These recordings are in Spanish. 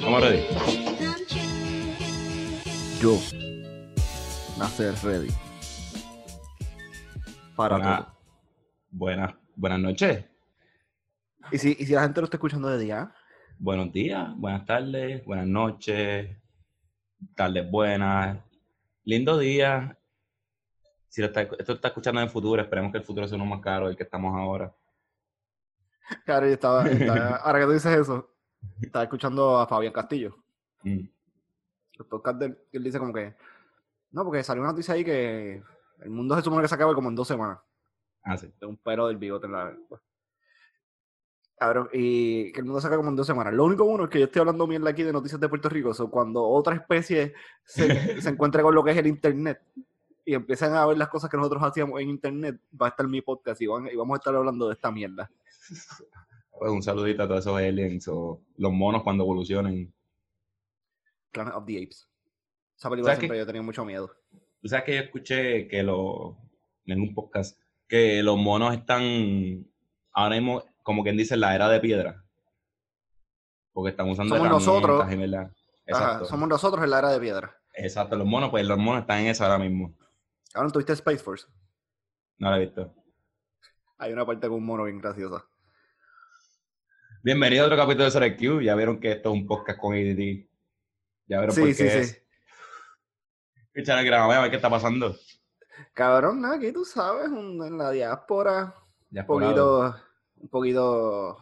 Vamos ready. Yo, nacer ready. Para Buena- todo. buenas, buenas noches, ¿Y si, y si la gente lo está escuchando de día, buenos días, buenas tardes, buenas noches, tardes buenas, lindo día. Si lo está, esto está escuchando en el futuro, esperemos que el futuro sea uno más caro del que estamos ahora. claro, yo estaba, estaba- ahora que tú dices eso, estaba escuchando a Fabián Castillo. Mm. El podcast de él, dice como que, no, porque salió una noticia ahí que el mundo se supone que se acaba como en dos semanas. Ah, sí. de un pelo del bigote en la. Cabrón, y que el mundo saca como en dos semanas. Lo único bueno es que yo estoy hablando mierda aquí de noticias de Puerto Rico. So, cuando otra especie se, se encuentre con lo que es el internet y empiezan a ver las cosas que nosotros hacíamos en internet, va a estar mi podcast y, van- y vamos a estar hablando de esta mierda. Pues un saludito a todos esos aliens o los monos cuando evolucionen. Planet of the Apes. Esa película siempre yo tenía mucho miedo. Tú sabes que yo escuché que lo, en un podcast que los monos están ahora mismo, como quien dice, en la era de piedra. Porque están usando Somos nosotros. Ajá, Exacto. somos nosotros en la era de piedra. Exacto, los monos, pues los monos están en eso ahora mismo. Ahora tuviste Space Force. No lo he visto. Hay una parte con un mono bien graciosa. Bienvenido a otro capítulo de Sobre Q. Ya vieron que esto es un podcast con ADD. Ya vieron por Sí, qué sí, es. sí. Escuchar el grabado, a ver qué está pasando. Cabrón, nada, aquí tú sabes, un- en la diáspora. Un poquito, un poquito,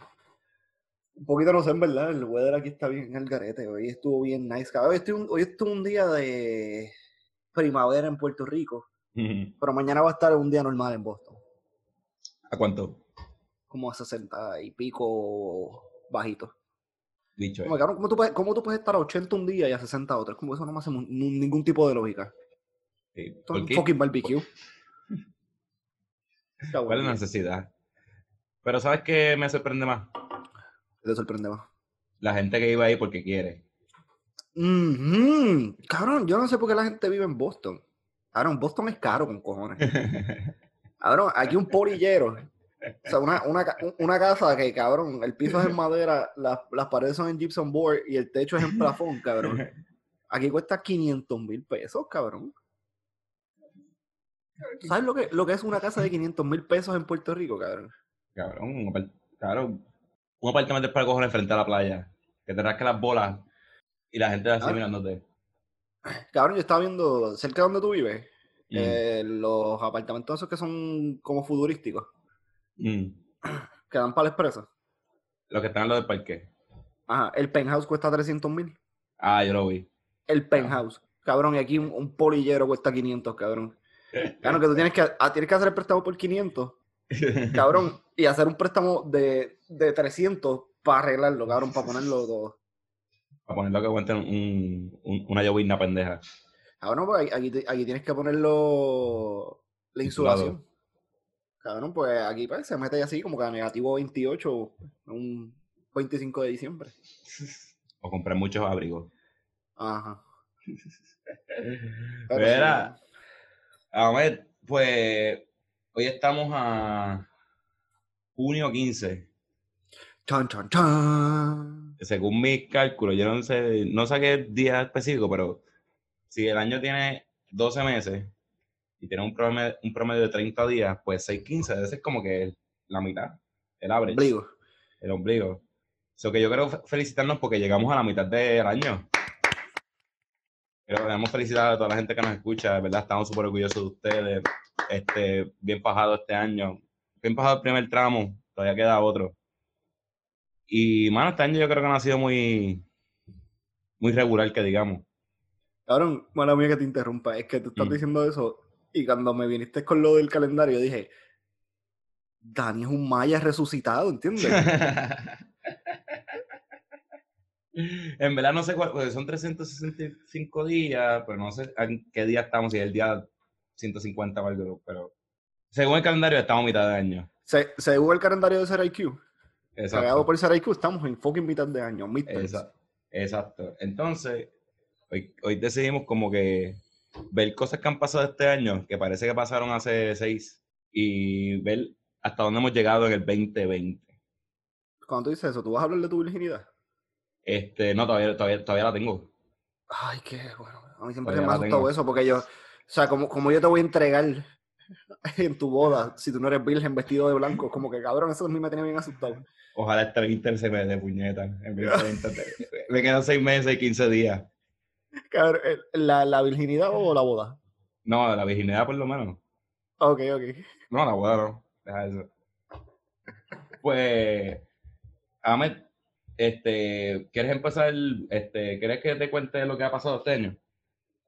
un poquito no sé, en verdad, el weather aquí está bien en el garete, hoy estuvo bien nice, cabrón, hoy estuvo un, hoy estuvo un día de primavera en Puerto Rico, pero mañana va a estar un día normal en Boston, ¿A cuánto? como a 60 y pico bajito. Dicho Como, es. cabrón, ¿cómo tú, puedes, ¿Cómo tú puedes estar a 80 un día y a 60 otro? Es como eso no me hace ningún tipo de lógica. Sí. Esto es ¿Por un qué? fucking barbecue. ¿Cuál es la necesidad? Pero ¿sabes qué me sorprende más? Te sorprende más. La gente que iba ahí porque quiere. Ujú. Cabrón, yo no sé por qué la gente vive en Boston. Cabrón, Boston es caro con cojones. Cabrón, aquí un polillero. O sea, una, una, un- una casa que, cabrón, el piso es en madera, las, las paredes son en gypsum board y el techo es en plafón, cabrón. Aquí cuesta 500 mil pesos, cabrón. ¿Sabes lo que, lo que es una casa de 500 mil pesos en Puerto Rico, cabrón? Cabrón, un, cabrón, un apartamento para cojones frente a la playa. Que te rasque las bolas y la gente así Ah. mirándote. Cabrón, yo estaba viendo cerca de donde tú vives, Mm, eh, los apartamentos esos que son como futurísticos, mm. que dan para la expresa. Los que están en lo del parque. Ajá, el penthouse cuesta 300 mil. Ah, yo lo vi. El penthouse. Cabrón, y aquí un, un polillero cuesta 500, cabrón. Claro, que tú tienes que, ah, tienes que hacer el préstamo por 500, cabrón, y hacer un préstamo de, de 300 para arreglarlo, cabrón, para ponerlo todo. Para ponerlo que un, un- una llovizna pendeja. Cabrón, pues aquí- aquí, tienes que ponerlo la insulación. Cabrón, pues aquí pues, se mete así como que a negativo 28, un 25 de diciembre. O comprar muchos abrigos. Ajá. Sí, a ver, pues hoy estamos a junio 15. Chan, chan, chan. Según mis cálculos, yo no sé, no sé qué día específico, pero si el año tiene 12 meses y tiene un promedio, un promedio de 30 días, pues 6, 15, debe ser como que la mitad, el average, Ombligo. el ombligo. So que yo quiero fe- felicitarnos porque llegamos a la mitad del año. Pero queremos felicitar a toda la gente que nos escucha, de verdad, estamos súper orgullosos de ustedes. Este, bien pajado este año. Bien pajado el primer tramo, todavía queda otro. Y, mano, este año yo creo que no ha sido muy, muy regular, que digamos. Cabrón, mala mía que te interrumpa, es que tú estás Mm. diciendo eso y cuando me viniste con lo del calendario dije, Dani es un maya resucitado, ¿entiendes? en verdad no sé cuál, porque son 365 días, pero no sé en qué día estamos, si es el día 150 o algo, pero según el calendario estamos a mitad de año. Se, según el calendario de SRIQ, Exacto. pagado por SRIQ, estamos en fucking mitad de año. Esa- exacto. Entonces, hoy, hoy decidimos como que ver cosas que han pasado este año, que parece que pasaron hace seis, y ver hasta dónde hemos llegado en el 2020. Cuando tú dices eso, ¿tú vas a hablar de tu virginidad? Este, no, todavía, todavía, todavía la tengo. Ay, qué bueno. A mí siempre me ha asustado eso, porque yo, o sea, como, como yo te voy a entregar en tu boda, si tú no eres virgen vestido de blanco, como que cabrón, eso a mí me tenía bien asustado. Ojalá este 20 se me dé puñeta. El 2020 te- me quedan 6 meses y 15 días. Cabrón, eh, ¿la, la virginidad o la boda? No, la virginidad por lo menos. Ok, ok. No, la boda no. Deja eso. Pues, Ahmed, este, ¿quieres empezar? Este, ¿Quieres que te cuente lo que ha pasado este año?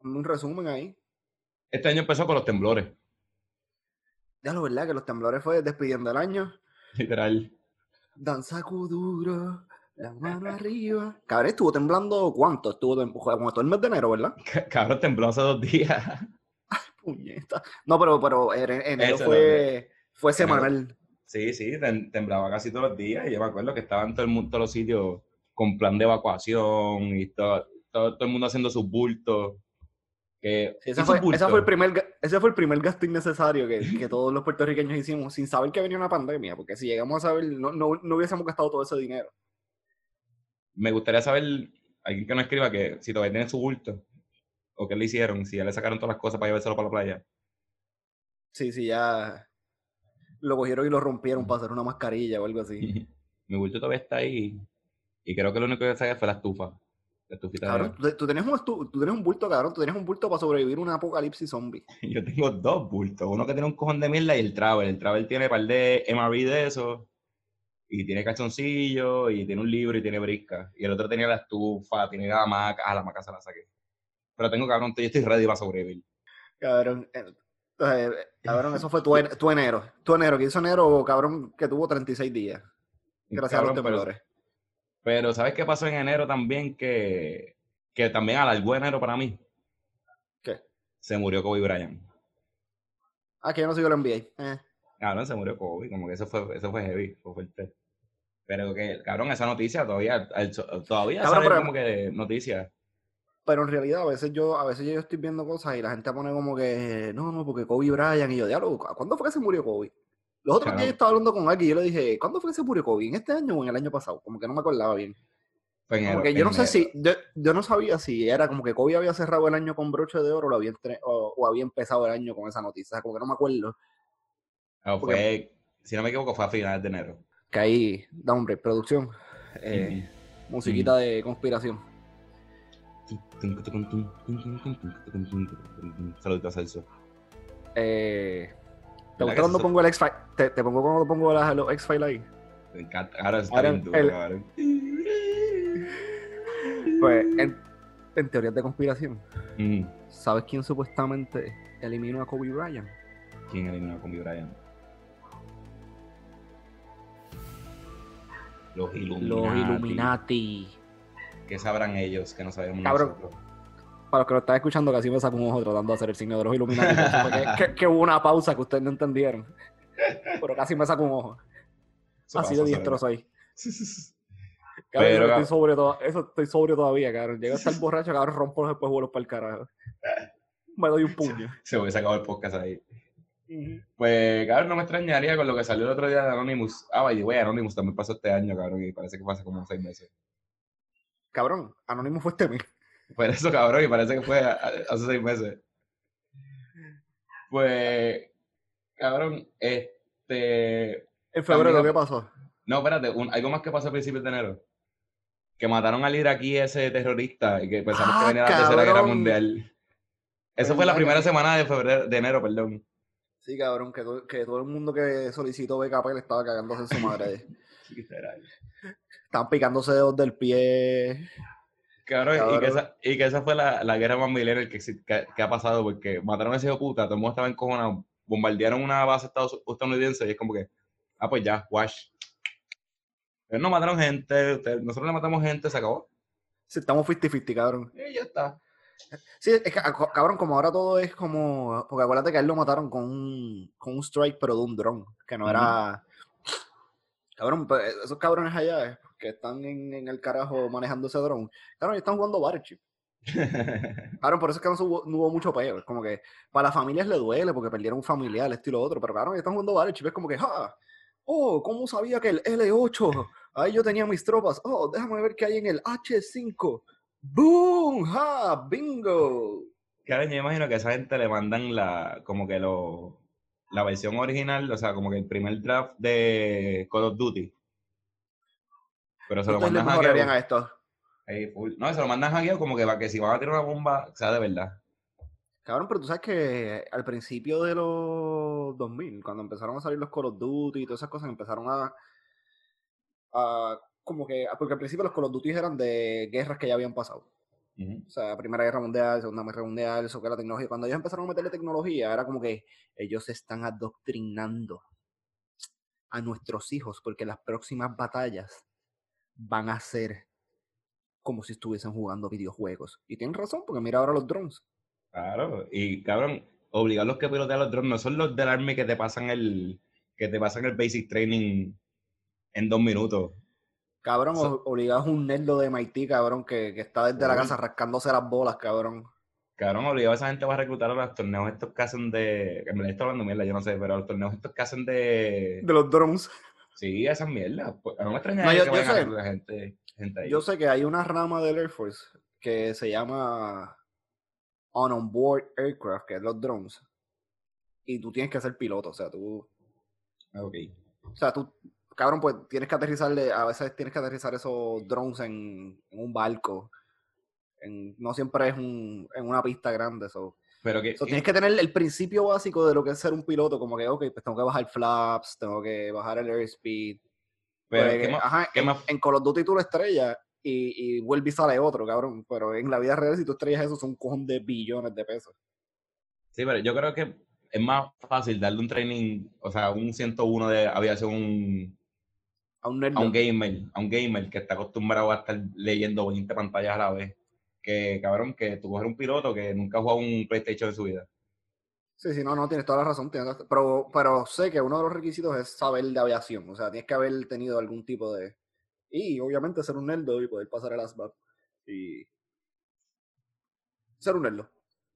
Un resumen ahí. Este año empezó con los temblores, Ya lo verdad que los temblores fue despidiendo el año. literal. Danza duro, la mano arriba. Cabrón, estuvo temblando cuánto? Estuvo como todo el mes de enero, ¿verdad? Cabrón, tembló hace dos días. Puñeta. No, pero, pero en- enero fue, fue semanal. Sí, sí, tem- temblaba casi todos los días. Y yo me acuerdo que estaban todo el mundo, todos los sitios con plan de evacuación y todo, todo, todo el mundo haciendo sus bultos. Que, ese, ¿y sus fue, ese, bultos? fue el primer, ese fue el primer gasto innecesario que, que todos los puertorriqueños hicimos sin saber que venía una pandemia, porque si llegamos a saber, no, no, no hubiésemos gastado todo ese dinero. Me gustaría saber, alguien que nos escriba que si todavía tiene su bulto o qué le hicieron, si ya le sacaron todas las cosas para llevárselo para la playa. Sí, sí, ya lo cogieron y lo rompieron para hacer una mascarilla o algo así. Mi bulto todavía está ahí y creo que lo único que saqué fue la estufa. Estufita de- Cabrón, tú, tú tienes un, estu- tú tienes un bulto, cabrón, tú tienes un bulto para sobrevivir a un apocalipsis zombie. Yo tengo dos bultos. Uno que tiene un cojón de mierda y el travel. El travel tiene un par de MRV de eso. Y tiene calzoncillo, y tiene un libro, y tiene brisca. Y el otro tenía la estufa, tiene la hamaca. Ah, la hamaca se la saqué. Pero tengo, cabrón, yo estoy ready para sobrevivir. Cabrón, eh, eh, cabrón, eso fue tu, tu enero. Tu enero, que hizo enero, cabrón, que tuvo 36 días. Gracias a los pero- temblores. Pero, ¿sabes qué pasó en enero también? Que, que también alargó enero para mí. ¿Qué? Se murió Kobe Bryant. Ah, que yo no sigo el NBA. Eh. Cabrón, se murió Kobe. Como que eso fue, eso fue heavy, fue fuerte. Pero que, cabrón, esa noticia todavía, el- todavía Cabrón, sale pero- como que de noticias. Pero en realidad a veces yo a veces yo estoy viendo cosas y la gente pone como que no, no, porque Kobe Bryant y yo, diablo, ¿cuándo fue que se murió Kobe? Los otros días Cabrón. yo estaba hablando con alguien y yo le dije, ¿cuándo fue que se Kobe? ¿En este año o en el año pasado? Como que no me acordaba bien. Enero, que yo no sé si, yo, yo no sabía si era como que Kobe había cerrado el año con broche de oro o, lo había entre- o, o había empezado el año con esa noticia. Como que no me acuerdo. Porque- fue, si no me equivoco, fue a finales de enero. Que ahí, Downbreak, producción, eh, musiquita de conspiración. Saludito a Celso. Eh, ¿Te ¿Verdad gusta que cuando eso- pongo el X-File? Te, te pongo cuando pongo las- los X-File ahí. Me encanta. Ahora está Ahora bien duro, el-. Pues, en, en teorías de conspiración, Mm, ¿sabes quién supuestamente eliminó a Kobe Bryant? ¿Quién eliminó a Kobe Bryant? Los Illuminati. Los Illuminati. ¿Qué sabrán ellos que no sabemos Cabrón. nosotros? Para los que lo están escuchando, casi me saco un ojo tratando de hacer el signo de los fue que, que- que hubo una pausa que ustedes no entendieron. Pero casi me saco un ojo. Eso Así de diestro soy. Cabrón, Pero, estoy sobrio eso estoy sobrio todavía, cabrón. Llego a estar borracho, cabrón, rompo los después vuelos para el carajo. Me doy un puño. Se hubiese acabado el podcast ahí. Pues, cabrón, no me extrañaría con lo que salió el otro día de Anonymous. Ah, by the way, Anonymous también pasó este año, cabrón, y parece que pasa como seis meses. Cabrón, Anónimo fue este mes. Por eso, cabrón, y parece que fue hace seis meses. Pues, cabrón, este... En febrero, También- ¿qué pasó? No, espérate, un- algo más que pasó a principios de enero. Que mataron al iraquí ese terrorista y que pensamos Ah, que venía la Tercera Guerra. Mundial. Eso fue la primera semana de febrero, de enero, perdón. Sí, cabrón, que, to- que todo el mundo que solicitó BKP le estaba cagándose en su madre. Estaban picándose dedos del pie. Cabrón, Y, que esa, y que esa fue la, la guerra más millennial que, que, que ha pasado, porque mataron a ese hijo puta, todo el mundo estaba encojonado, bombardearon una base estados- estadounidense y es como que, ah, pues ya, wash. No mataron gente, ustedes- nosotros le matamos gente, se acabó. Sí, estamos 50-50, cabrón. Y ya está. Sí, es que, a- cabrón, como ahora todo es como. Porque acuérdate que a él lo mataron con un, con un strike, pero de un dron. Que no era. Cabrón, pues, esos cabrones allá eh, que están en, en el carajo manejando ese dron. Cabrón, están jugando Battleship. Claro, por eso es que no, hubo, no hubo mucho peo. Es como que para las familias le duele porque perdieron un familiar, esto y lo otro. Pero claro, están jugando varios es como que, ¡ah! Oh, ¿cómo sabía que el L8? Ahí yo tenía mis tropas. Oh, déjame ver qué hay en el H5. ¡Boom! ¡Ja! ¡Bingo! Claro, yo imagino que a esa gente le mandan la, como que lo, la versión original, o sea, como que el primer draft de Call of Duty. Pero se lo mandan a esto? No, se lo mandan hackeado como que para que si van a tirar una bomba, sea de verdad. Cabrón, pero tú sabes que al principio de los 2000, cuando empezaron a salir los Call of Duty y todas esas cosas, empezaron a, a como que, porque al principio los Call of Duty eran de guerras que ya habían pasado. O sea, Primera Guerra Mundial, Segunda Guerra Mundial, eso que la tecnología. Cuando ellos empezaron a meterle tecnología, era como que ellos están adoctrinando a nuestros hijos, porque las próximas batallas van a ser como si estuviesen jugando videojuegos. Y tienen razón, porque mira ahora los drones. Claro, y cabrón, obligar a los que pilotean los drones no son los del Army que te pasan el que te pasan el basic training en dos minutos. Cabrón, so, obligados un nerdo de MIT, cabrón, que, que está desde la casa rascándose las bolas, cabrón. Cabrón, obligado a esa gente va a reclutar a los torneos estos que hacen de. Que me estoy hablando mierda, yo no sé, pero los torneos estos que hacen de. De los drones. Sí, esas mierdas. Pues, no me extraña que yo sé, la gente, gente ahí. Yo sé que hay una rama del Air Force que se llama On On Board Aircraft, que es los drones. Y tú tienes que ser piloto, o sea, tú. Ok. O sea, tú cabrón, pues tienes que aterrizarle, a veces tienes que aterrizar esos drones en, un barco. no siempre es un, en una pista grande. eso Pero que, tienes que tener el principio básico de lo que es ser un piloto, como que, ok, pues tengo que bajar flaps, tengo que bajar el airspeed. Pero pues, ajá, en, en, Call of Duty tú lo estrellas y, y vuelve y sale otro, cabrón. Pero en la vida real, si tú estrellas eso, son un cojón de billones de pesos. Sí, pero yo creo que es más fácil darle un training, o sea, un 101 de aviación a un, a un gamer, a un gamer que está acostumbrado a estar leyendo 20 pantallas a la vez. Que cabrón, que tú coges un piloto que nunca ha jugado un PlayStation en su vida. Sí, sí, no, no, tienes toda la razón. pero, pero sé que uno de los requisitos es saber de aviación. O sea, tienes que haber tenido algún tipo de. Y obviamente ser un nerdo y poder pasar el ASVAB. Y. Ser un nerdo.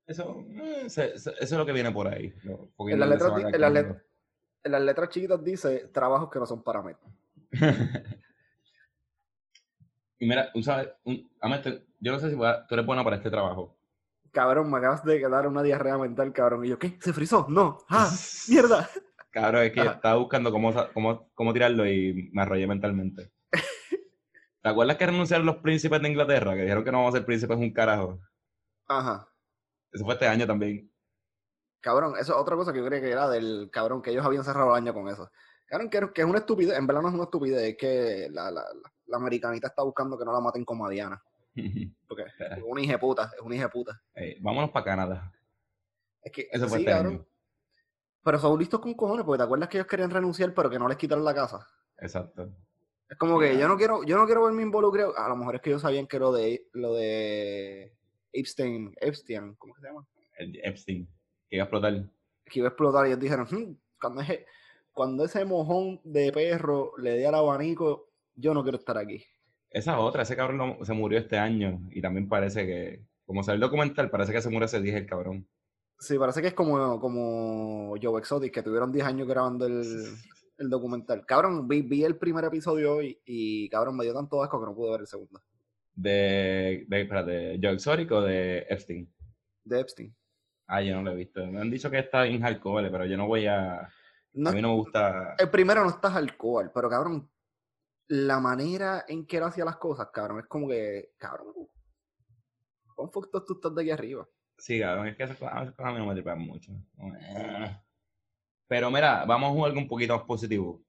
Eso, eh, eso, es lo que viene por ahí. En, las letras, en, en las letras chiquitas dice trabajos que no son para mí. y mira, ¿sabes? Un, yo no sé si tú eres bueno para este trabajo. Cabrón, me acabas de quedar una diarrea mental, cabrón. Y yo, ¿qué? ¿Se frizó? No. ¡Ah! ¡Mierda! Cabrón, es que estaba buscando cómo, cómo, cómo tirarlo y me arrollé mentalmente. ¿Te acuerdas que renunciaron los príncipes de Inglaterra? Que dijeron que no vamos a ser príncipes un carajo. Ajá. Eso fue este año también. Cabrón, eso es otra cosa que yo creía que era del cabrón, que ellos habían cerrado el año con eso. Claro, que, es una estupidez, en verdad no es una estupidez, es que la, la, la, americanita está buscando que no la maten como a Diana. Porque es una puta, es una hija puta. vámonos para Canadá. Es que, Eso fue sí, este Pero son listos con cojones, porque te acuerdas que ellos querían renunciar, pero que no les quitaron la casa. Exacto. Es como que yo no quiero, yo no quiero verme involucrado. A lo mejor es que ellos sabían que lo de lo de Epstein, Epstein, ¿cómo se llama? Epstein, que iba a explotar. Que iba a explotar y ellos dijeron, hmm, cuando es cuando ese mojón de perro le dé al abanico, yo no quiero estar aquí. Esa otra, ese cabrón se murió este año y también parece que, como sale el documental, parece que se murió ese día el cabrón. Sí, parece que es como, como Joe Exotic, que tuvieron 10 años grabando el, el documental. Cabrón, vi, vi, el primer episodio hoy y cabrón me dio tanto asco que no pude ver el segundo. ¿De, de, espérate, Joe Exotic o de Epstein? De Epstein. Ah, yo no lo he visto. Me han dicho que está en hardcore, pero yo no voy a a mí no me gusta. El primero no estás alcohol, pero cabrón, la manera en que él hacía las cosas, cabrón, es como que, cabrón, ¿cómo fue tú estás de aquí arriba? Sí, cabrón, es que esas cosas, a mí no me tripan mucho. Pero mira, vamos a jugar algo un poquito más positivo.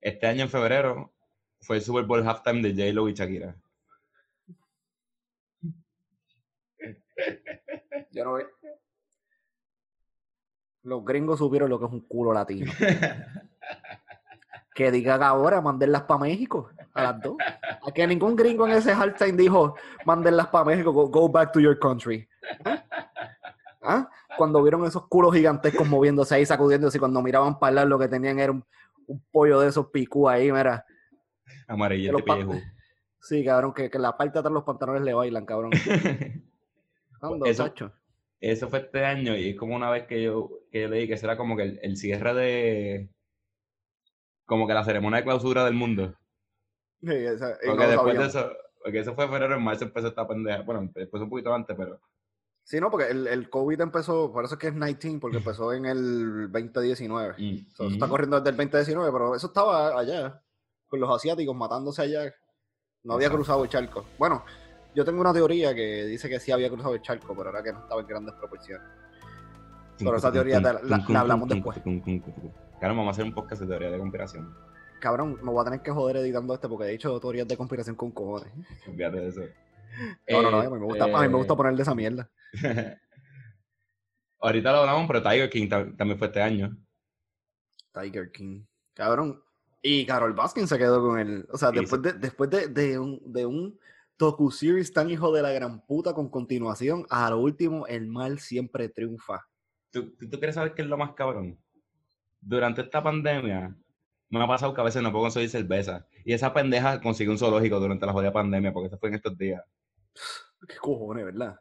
Este año en febrero fue el Super Bowl halftime de J-Lo y Shakira. Yo no, los gringos supieron lo que es un culo latino. que digan ahora, mandenlas para México, a las dos. A que ningún gringo en ese halftime dijo, mandenlas para México, go, back to your country. ¿Ah? ¿Ah? Cuando vieron esos culos gigantescos moviéndose ahí, sacudiéndose, y cuando miraban para hablar, lo que tenían era un, pollo de esos picú ahí, mira. Amarillete Sí, cabrón, que, que la parte de atrás los pantalones le bailan, cabrón. Ando, Eso-. Eso fue este año y es como una vez que yo, que yo leí que será como que el, el cierre de... Como que la ceremonia de clausura del mundo. Sí, esa- Porque no después de eso, porque eso fue febrero, en marzo empezó esta pendeja. Bueno, después un poquito antes, pero... Sí, no, porque el, el COVID empezó, por eso es que es 19, porque empezó en el 2019. mm, O sea, eso está corriendo desde el 2019, pero eso estaba allá, con los asiáticos matándose allá. No había Exacto. cruzado el charco. Bueno, yo tengo una teoría que dice que sí había cruzado el charco, pero era que no estaba en grandes proporciones. Pero esa teoría te la- la- la hablamos después. Claro, vamos a hacer un podcast de teoría de conspiración. Cabrón, me voy a tener que joder editando este porque he dicho teorías de conspiración con cojones. Olvídate de eso. No, no, no, Eh, a mí me gusta, a mí me gusta eh, ponerle esa mierda. Ahorita lo hablamos, pero Tiger King ta- también fue este año. Tiger King. Cabrón. Y Carol Baskin se quedó con él. O sea, Sí, después de, después de, de un, de un docu-series tan hijo de la gran puta con continuación, a lo último, el mal siempre triunfa. ¿Tú, tú, tú quieres saber qué es lo más cabrón? Durante esta pandemia, me ha pasado que a veces no puedo conseguir cerveza. Y esa pendeja consigue un zoológico durante la jodida pandemia, porque eso fue en estos días. Qué cojones, ¿verdad?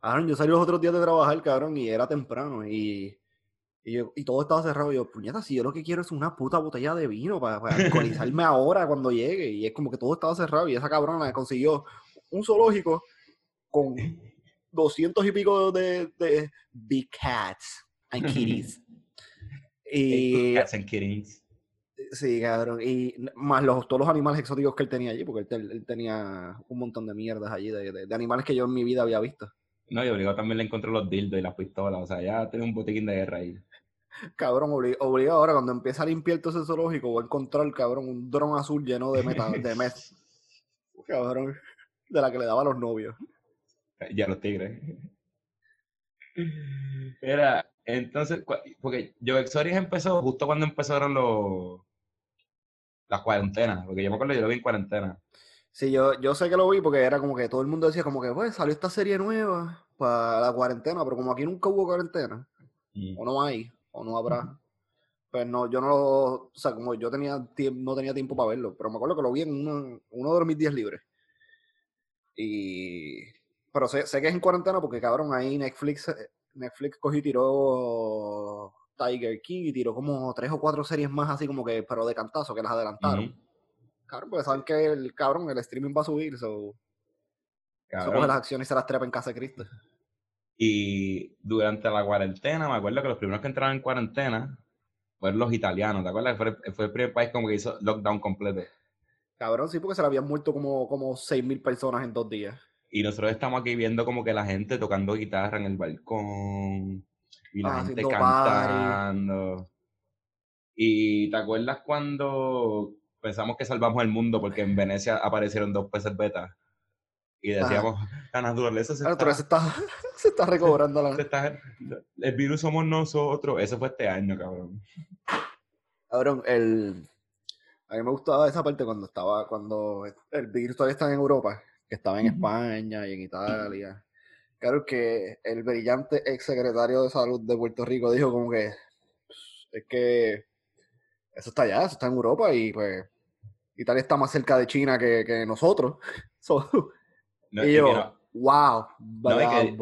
Cabrón, yo salí los otros días de trabajar, cabrón, y era temprano, y, y, yo- y todo estaba cerrado. Y yo, puñeta, si yo lo que quiero es una puta botella de vino para, para alcoholizarme ahora cuando llegue. Y es como que todo estaba cerrado, y esa cabrona consiguió un zoológico con doscientos y pico de, de big cats and kitties. Y Cats and kittens. sí, cabrón, y más los, todos los animales exóticos que él tenía allí, porque él, te- él tenía un montón de mierdas allí, de, de- de animales que yo en mi vida había visto. No, y obligado también le encontró los dildos y las pistolas. O sea, ya tiene un botiquín de guerra ahí. Cabrón, obli- obligado ahora cuando empieza a limpiar todo ese zoológico, voy a encontrar, cabrón, un dron azul lleno de meta, de met, cabrón, de la que le daba a los novios. Ya los tigres. Era, entonces, porque Joe Exotic empezó justo cuando empezaron los las cuarentenas, porque yo me acuerdo yo lo vi en cuarentena. Sí, yo, yo sé que lo vi porque era como que todo el mundo decía como que, pues, salió esta serie nueva para la cuarentena, pero como aquí nunca hubo cuarentena, o no hay, o no habrá, pues no, yo no lo, o sea, como yo tenía no tenía tiempo para verlo, pero me acuerdo que lo vi en uno, uno de mis días libres. Y, pero sé, sé que es en cuarentena porque, cabrón, ahí Netflix, eh, Netflix cogió y tiró Tiger King y tiró como tres o cuatro series más así como que, pero de cantazo, que las adelantaron. Cabrón, porque saben que el cabrón, el streaming va a subir, so, so Cabrón. coge las acciones y se las trepa en casa de Cristo. Y durante la cuarentena, me acuerdo que los primeros que entraron en cuarentena fueron los italianos, ¿te acuerdas? Fue, fue el primer país como que hizo lockdown completo. Cabrón, sí, porque se le habían muerto como, como 6.000 personas en dos días. Y nosotros estamos aquí viendo como que la gente tocando guitarra en el balcón y la Ah, gente party. cantando. Y ¿te acuerdas cuando pensamos que salvamos el mundo porque en Venecia aparecieron dos peces beta? Y decíamos, la naturaleza se Claro, está, se está, se está recobrando se la... está- El virus somos nosotros. Eso fue este año, cabrón. Cabrón, el... A mí me gustaba esa parte cuando estaba, cuando el virus todavía estaba en Europa, que estaba en. España y en Italia. Claro que el brillante ex secretario de salud de Puerto Rico dijo como que "Pues, es que eso está allá, eso está en Europa y pues Italia está más cerca de China que, que nosotros. So, No, y yo, no- wow, es que-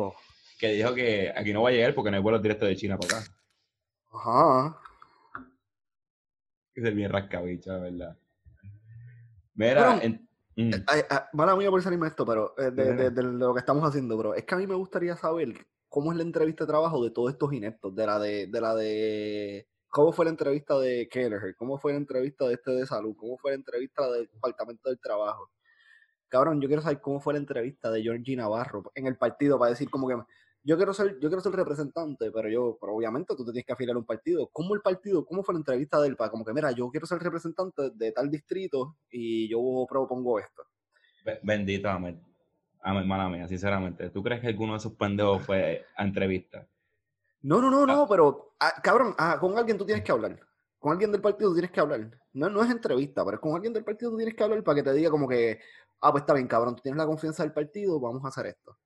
que dijo que aquí no va a llegar porque no hay vuelos directos de China para acá. Ajá. Es bien rascabicho, la verdad. Mira, Cabrón, en- mm, Ay, ay, mala mía por salirme esto, pero eh, de, de- de lo que estamos haciendo, bro. Es que a mí me gustaría saber cómo es la entrevista de trabajo de todos estos ineptos, de la de, de la de cómo fue la entrevista de Kelleher, cómo fue la entrevista de este de salud, cómo fue la entrevista del departamento del trabajo. Cabrón, yo quiero saber cómo fue la entrevista de Georgie Navarro en el partido para decir como que yo quiero ser, yo quiero ser representante, pero yo, pero obviamente tú te tienes que afiliar a un partido. ¿Cómo el partido, cómo fue la entrevista de él? Para como que, mira, yo quiero ser representante de tal distrito y yo propongo esto. be- bendito Ahmed. Ahmed, mala mía, sinceramente. ¿Tú crees que alguno de esos pendejos fue a entrevista? No, no, no, Ah. no, pero, ah, cabrón, ah, con alguien tú tienes que hablar. Con alguien del partido tú tienes que hablar. No, no es entrevista, pero con alguien del partido tú tienes que hablar para que te diga como que, ah, pues está bien, cabrón, tú tienes la confianza del partido, vamos a hacer esto.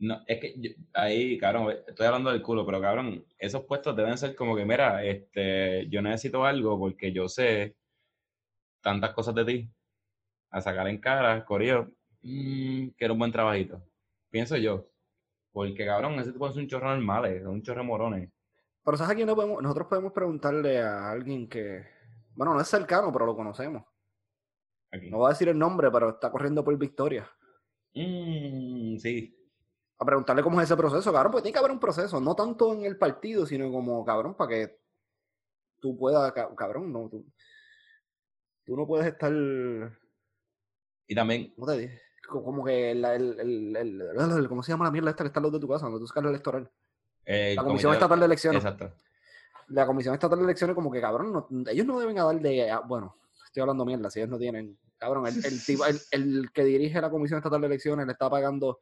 No, es que yo- ahí, cabrón, estoy hablando del culo, pero cabrón, esos puestos deben ser como que, mira, este, yo necesito algo porque yo sé tantas cosas de ti a sacar en cara, Corillo, mm, que era un buen trabajito. Pienso yo. Porque, cabrón, ese tipo es un chorro normal, es un chorro morones. Pero ¿sabes a quién no podemos? Nosotros podemos preguntarle a alguien que, bueno, no es cercano, pero lo conocemos. Aquí. No voy a decir el nombre, pero está corriendo por Victoria. Mm, sí. A preguntarle cómo es ese proceso, cabrón, porque tiene que haber un proceso, no tanto en el partido, sino como, cabrón, para que tú puedas, ca- cabrón, no, tú, tú no puedes estar, Y también, ¿cómo te dije? Co- Como que el, el, el, ¿cómo se llama la mierda esta que está lado de tu casa, donde tú sacas el electoral? eh, La Comisión Estatal de Elecciones. Exacto. La Comisión Estatal de Elecciones como que, cabrón, no- ellos no deben dar de, bueno, estoy hablando mierda, si ellos no tienen, cabrón, el, el, el que dirige la Comisión Estatal de Elecciones le está pagando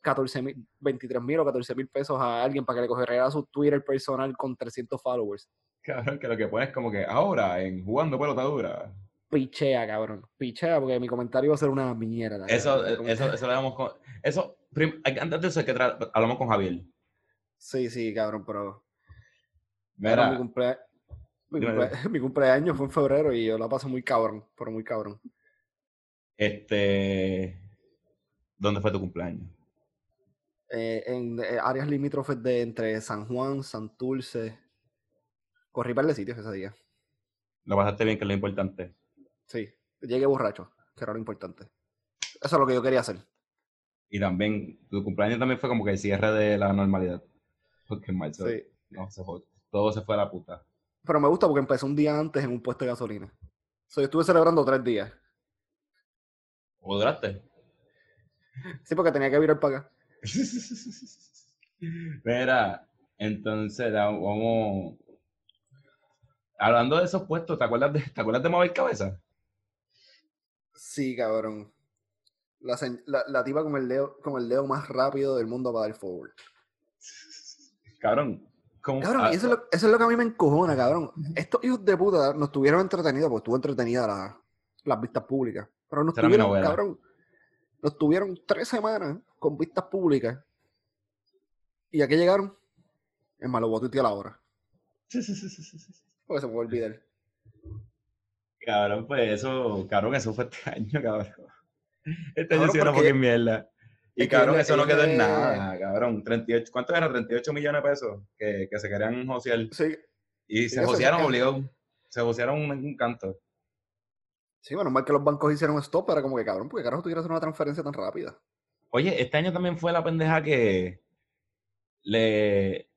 14 mil, 23 mil o 14 mil pesos a alguien para que le cogiera su Twitter personal con 300 followers. Cabrón, que lo que pones como que ahora, en jugando pelota dura. Pichea, cabrón. Pichea, porque mi comentario va a ser una mierda. Eso, eso, eso le damos con. Eso, prim- antes de eso, es que hablamos con Javier. Sí, sí, cabrón, pero. mi, Mira, cumplea- mi, cumplea- mi cumpleaños fue en febrero y yo la paso muy cabrón, pero muy cabrón. este. ¿Dónde fue tu cumpleaños? Eh, en eh, áreas limítrofes de entre San Juan, Santurce. Corrí par de sitios ese día. Lo pasaste bien, que es lo importante. Sí, llegué borracho, que era lo importante. Eso es lo que yo quería hacer. Y también, tu cumpleaños también fue como que el cierre de la normalidad. Porque en marzo, Sí. no, se fue, todo se fue a la puta. Pero me gusta porque empecé un día antes en un puesto de gasolina. So, yo estuve celebrando tres días. ¿O duraste? Sí, porque tenía que virar para acá. Mira, entonces, vamos. Hablando de esos puestos, ¿te acuerdas de, ¿te acuerdas de mover cabeza? Sí, cabrón. La, la, la tipa con el, dedo, con el dedo más rápido del mundo para dar forward. Cabrón, ¿cómo? Cabrón, ah, eso es, lo, eso es lo que a mí me encojona, cabrón. Estos hijos de puta nos tuvieron entretenidos, porque estuvo entretenida la- las vistas públicas. Pero nos tuvieron, cabrón, nos tuvieron tres semanas con vistas públicas. ¿Y a qué llegaron? En malo voto y a la hora. Porque se me va a olvidar. Cabrón, pues eso, cabrón, eso fue este año, cabrón. Este año sí una porque- fucking mierda. Y cabrón, eso no quedó en nada, cabrón. 38, ¿Cuánto era? 38 millones de pesos que, que se querían josear. Sí, Y Sí, se josearon obligado. Se josearon un, un canto. Sí, bueno, mal que los bancos hicieron stop, era como que cabrón, porque carajo tú quieres hacer una transferencia tan rápida. Oye, este año también fue la pendeja que le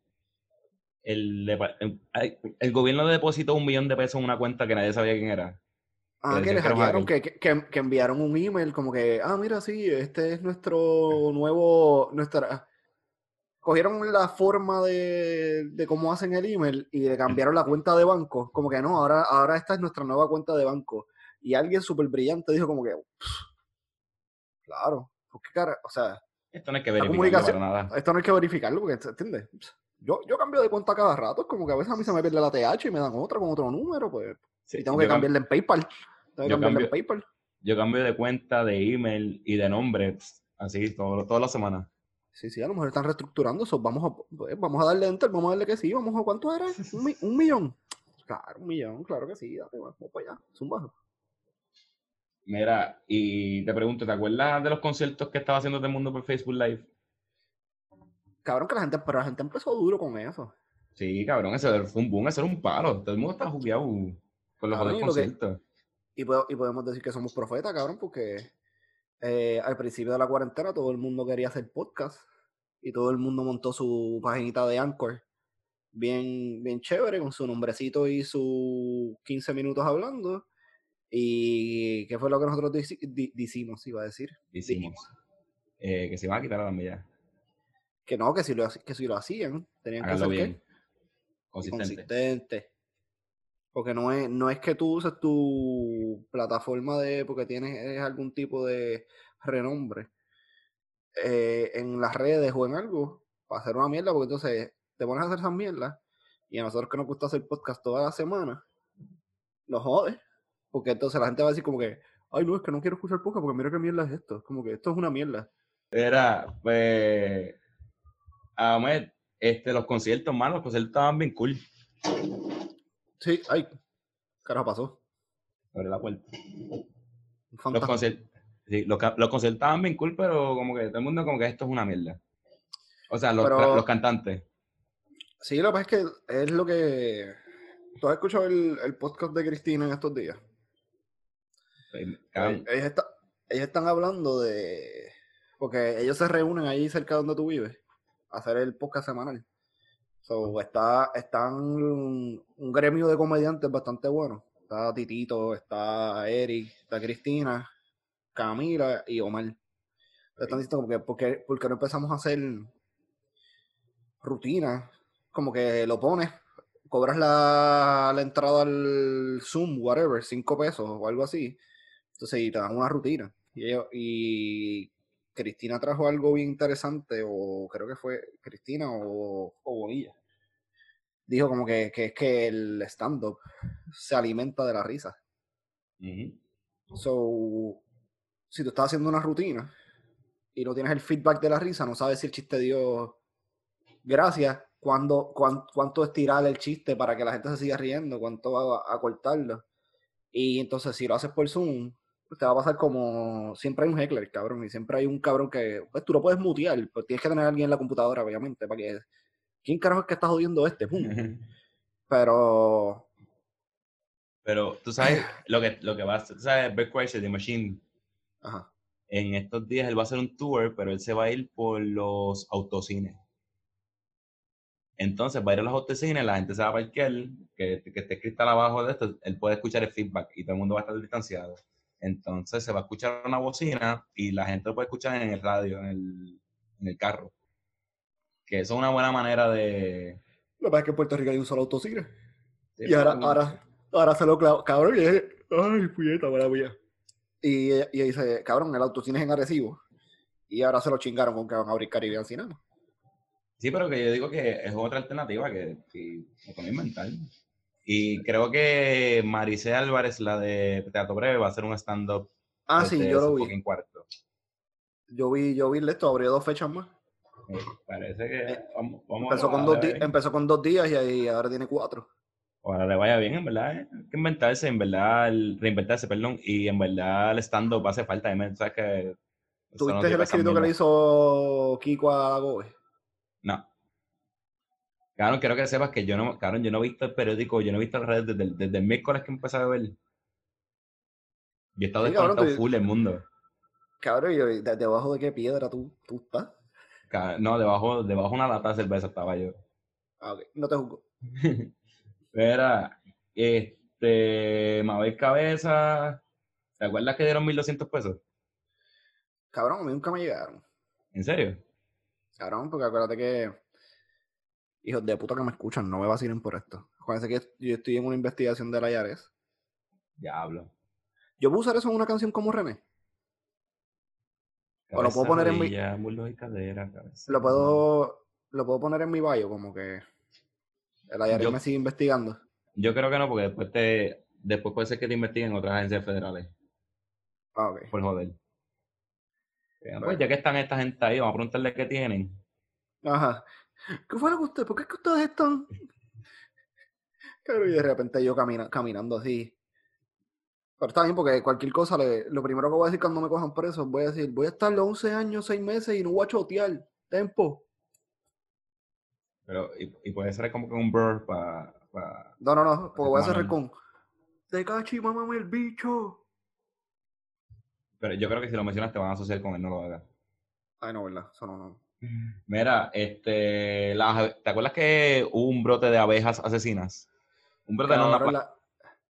el, le pa- el, gobierno depositó un millón de pesos en una cuenta que nadie sabía quién era. Ah, Que les hackearon, que- que enviaron un email como que, ah, mira, sí, este es nuestro nuevo, nuestra... Cogieron la forma de, de cómo hacen el email y le cambiaron la cuenta de banco. Como que no, ahora, ahora esta es nuestra nueva cuenta de banco. Y alguien súper brillante dijo como que, "Pff, claro, ¿por qué cara? O sea, Esto no hay que La verificarlo para nada. esto no hay que verificarlo porque, ¿entiendes? Yo, yo cambio de cuenta cada rato, es como que a veces a mí se me pierde la TH y me dan otra con otro número, pues, Sí, y tengo que cam- cambiarla en PayPal. Tengo que yo cambiarla en PayPal. Yo cambio de cuenta, de email y de nombre, así, todo, todas las semanas. Sí, sí, a lo mejor están reestructurando eso. Vamos a, pues, vamos a darle enter, vamos a darle que sí, vamos a cuánto era, un, un millón. Claro, un millón, claro que sí, dale, vamos para allá, zumba. Mira, y te pregunto, ¿te acuerdas de los conciertos que estaba haciendo todo el mundo por Facebook Live? Cabrón que la gente, pero la gente empezó duro con eso. Sí, cabrón, ese fue un boom, ese era un palo. Todo el mundo estaba jugueado con los Cabrón, y que- conciertos. Y, po- y podemos decir que somos profetas, cabrón, porque eh, al principio de la cuarentena todo el mundo quería hacer podcast y todo el mundo montó su paginita de Anchor bien, bien chévere con su nombrecito y sus 15 minutos hablando. ¿Y qué fue lo que nosotros decimos, iba a decir? Hicimos. Eh, que se iban a quitar la milla. Que no, que si lo, que si lo hacían, tenían que hacer bien. qué? Consistente. consistente. Porque no es, no es que tú uses tu plataforma de, porque tienes algún tipo de renombre eh, en las redes o en algo para hacer una mierda, porque entonces te pones a hacer esas mierdas y a nosotros que nos gusta hacer podcast toda la semana, nos jode. Porque entonces la gente va a decir como que, ay no, es que no quiero escuchar podcast porque mira qué mierda es esto. Como que esto es una mierda. Era, pues, Ahmed, este, los conciertos, malos, los conciertos estaban bien cool. Sí, ay, carajo pasó. Abre la puerta. Los, conciertos, sí, los, conciertos estaban bien cool, pero como que todo el mundo como que esto es una mierda. O sea, los, los cantantes. Sí, lo que pasa es que es lo que... ¿Tú has escuchado el, el podcast de Cristina en estos días? Ellos, están hablando de... Porque ellos se reúnen ahí cerca donde tú vives a hacer el podcast semanal. So, está, están un, gremio de comediantes bastante bueno. Está Titito, está Eric, está Cristina, Camila y Omar. Están diciendo que porque, porque no empezamos a hacer rutina, como que lo pones, cobras la, la entrada al Zoom, whatever, cinco pesos o algo así. Entonces, y te dan una rutina. Y, y Cristina trajo algo bien interesante, o creo que fue Cristina o, o Bonilla. Dijo como que, es que el stand-up se alimenta de la risa. So, si tú estás haciendo una rutina y no tienes el feedback de la risa, no sabes si el chiste dio gracias, cuándo, cuánto estirar el chiste para que la gente se siga riendo, cuánto va a, a cortarlo. Y entonces si lo haces por Zoom, te va a pasar como siempre hay un heckler, cabrón, y siempre hay un cabrón que pues, tú lo puedes mutear, pues tienes que tener a alguien en la computadora, obviamente, para que ¿quién carajo es que está jodiendo este? Pero pero tú sabes lo que lo que va a hacer, tú sabes Bert Kreischer de Machine. Ajá. En estos días él va a hacer un tour, pero él se va a ir por los autocines. Entonces va a ir a los autocines, la gente se va a parquear, que, que esté cristal abajo de esto, él puede escuchar el feedback y todo el mundo va a estar distanciado. Entonces se va a escuchar una bocina y la gente lo puede escuchar en el radio, en el, carro. Que eso es una buena manera de... Lo que pasa es que en Puerto Rico hay un solo autocine. y ahora, ahora, ahora se lo clavo. Cabrón, y es... Ay, puñeta, maravilla. Y, y dice, cabrón, el autocine es en agresivo. Y ahora se lo chingaron con que van a abrir Caribbean Cinema. Sí, pero que yo digo que es otra alternativa que si me pone inventar. Y creo que Maricé Álvarez, la de Teatro Breve, va a hacer un stand-up. Ah, sí, yo lo vi. En cuarto. Yo vi, yo vi esto, abrió dos fechas más. parece que eh, empezó, con dos empezó con dos días y ahí ahora tiene cuatro. Ahora le vaya bien, en verdad. ¿eh? Hay que inventarse, en verdad, reinventarse, perdón. Y en verdad el stand-up hace falta. ¿Sabes que ¿Tuviste el escrito que le hizo Kiko a Gobe? No. Claro, quiero que sepas que yo no, claro, yo no he visto el periódico, yo no he visto las redes desde, desde el miércoles que empecé a ver. Yo he estado desconectado full el mundo. Cabrón, ¿y debajo de qué piedra tú, tú estás? No, debajo, debajo de una lata de cerveza estaba yo. Ah, ok, no te juzgo. Espera, este, Mabel Cabeza, ¿te acuerdas que dieron 1200 pesos? Cabrón, a mí nunca me llegaron. ¿En serio? Cabrón, porque acuérdate que hijos de puta que me escuchan, no me vacilen por esto. Acuérdense que yo estoy en una investigación de la IARES. Diablo. ¿Yo puedo usar eso en una canción como René? o lo puedo poner en mi. lo puedo. Lo puedo poner en mi bio, como que. El IARES me sigue investigando. Yo creo que no, porque después te. Después puede ser que te investiguen otras agencias federales. Ah, ok. Por joder. Pues ya que están esta gente ahí, vamos a preguntarle qué tienen. Ajá. ¿Qué fue lo que ustedes? ¿Por qué es que ustedes están? y de repente yo caminando así. Pero está bien porque cualquier cosa, lo primero que voy a decir cuando me cojan preso, voy a decir, voy a estar los 11 años, 6 meses y no voy a chotear. Tempo. Pero, y, puede ser como que un burr para... no, no, no, porque voy a hacer con... Te cachi, mamá, el bicho. Pero yo creo que si lo mencionas te van a asociar con él, no lo hagas. Ay, no, ¿verdad? Eso no, no. Mira, este, ¿te acuerdas que hubo un brote de abejas asesinas? Un brote no, una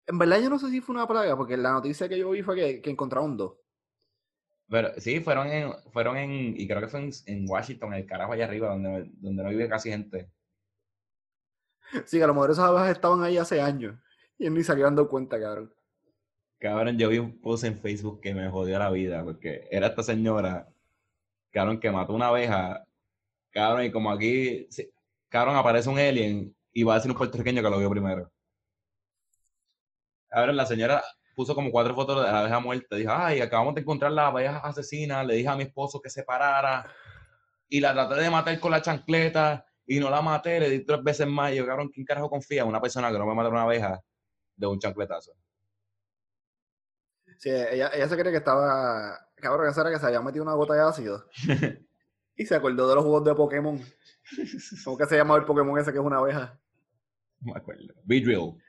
En verdad yo no sé si fue una plaga, porque la noticia que yo vi fue que, que encontraron dos. Pero sí, fueron en, fueron en, y creo que fue en, en Washington, el carajo allá arriba, donde, donde no vive casi gente. Sí, a lo mejor esas abejas estaban ahí hace años y ni salieron dando cuenta, cabrón. Cabrón, yo vi un post en Facebook que me jodió la vida, porque era esta señora cabrón, que mató una abeja, cabrón, y como aquí, cabrón, aparece un alien y va a decir un puertorriqueño que lo vio primero. Cabrón, la señora puso como cuatro fotos de la abeja muerta. Dijo, ay, acabamos de encontrar la abeja asesina. Le dije a mi esposo que se parara. Y la traté de matar con la chancleta y no la maté. Le di tres veces más. Y yo, cabrón, ¿quién carajo confía en una persona que no va a matar una abeja de un chancletazo? Sí, ella, ella se cree que estaba. Cabrón, esa era que se había metido una gota de ácido. y se acordó de los juegos de Pokémon. ¿Cómo que se llama el Pokémon ese que es una abeja? No me acuerdo. Beedrill.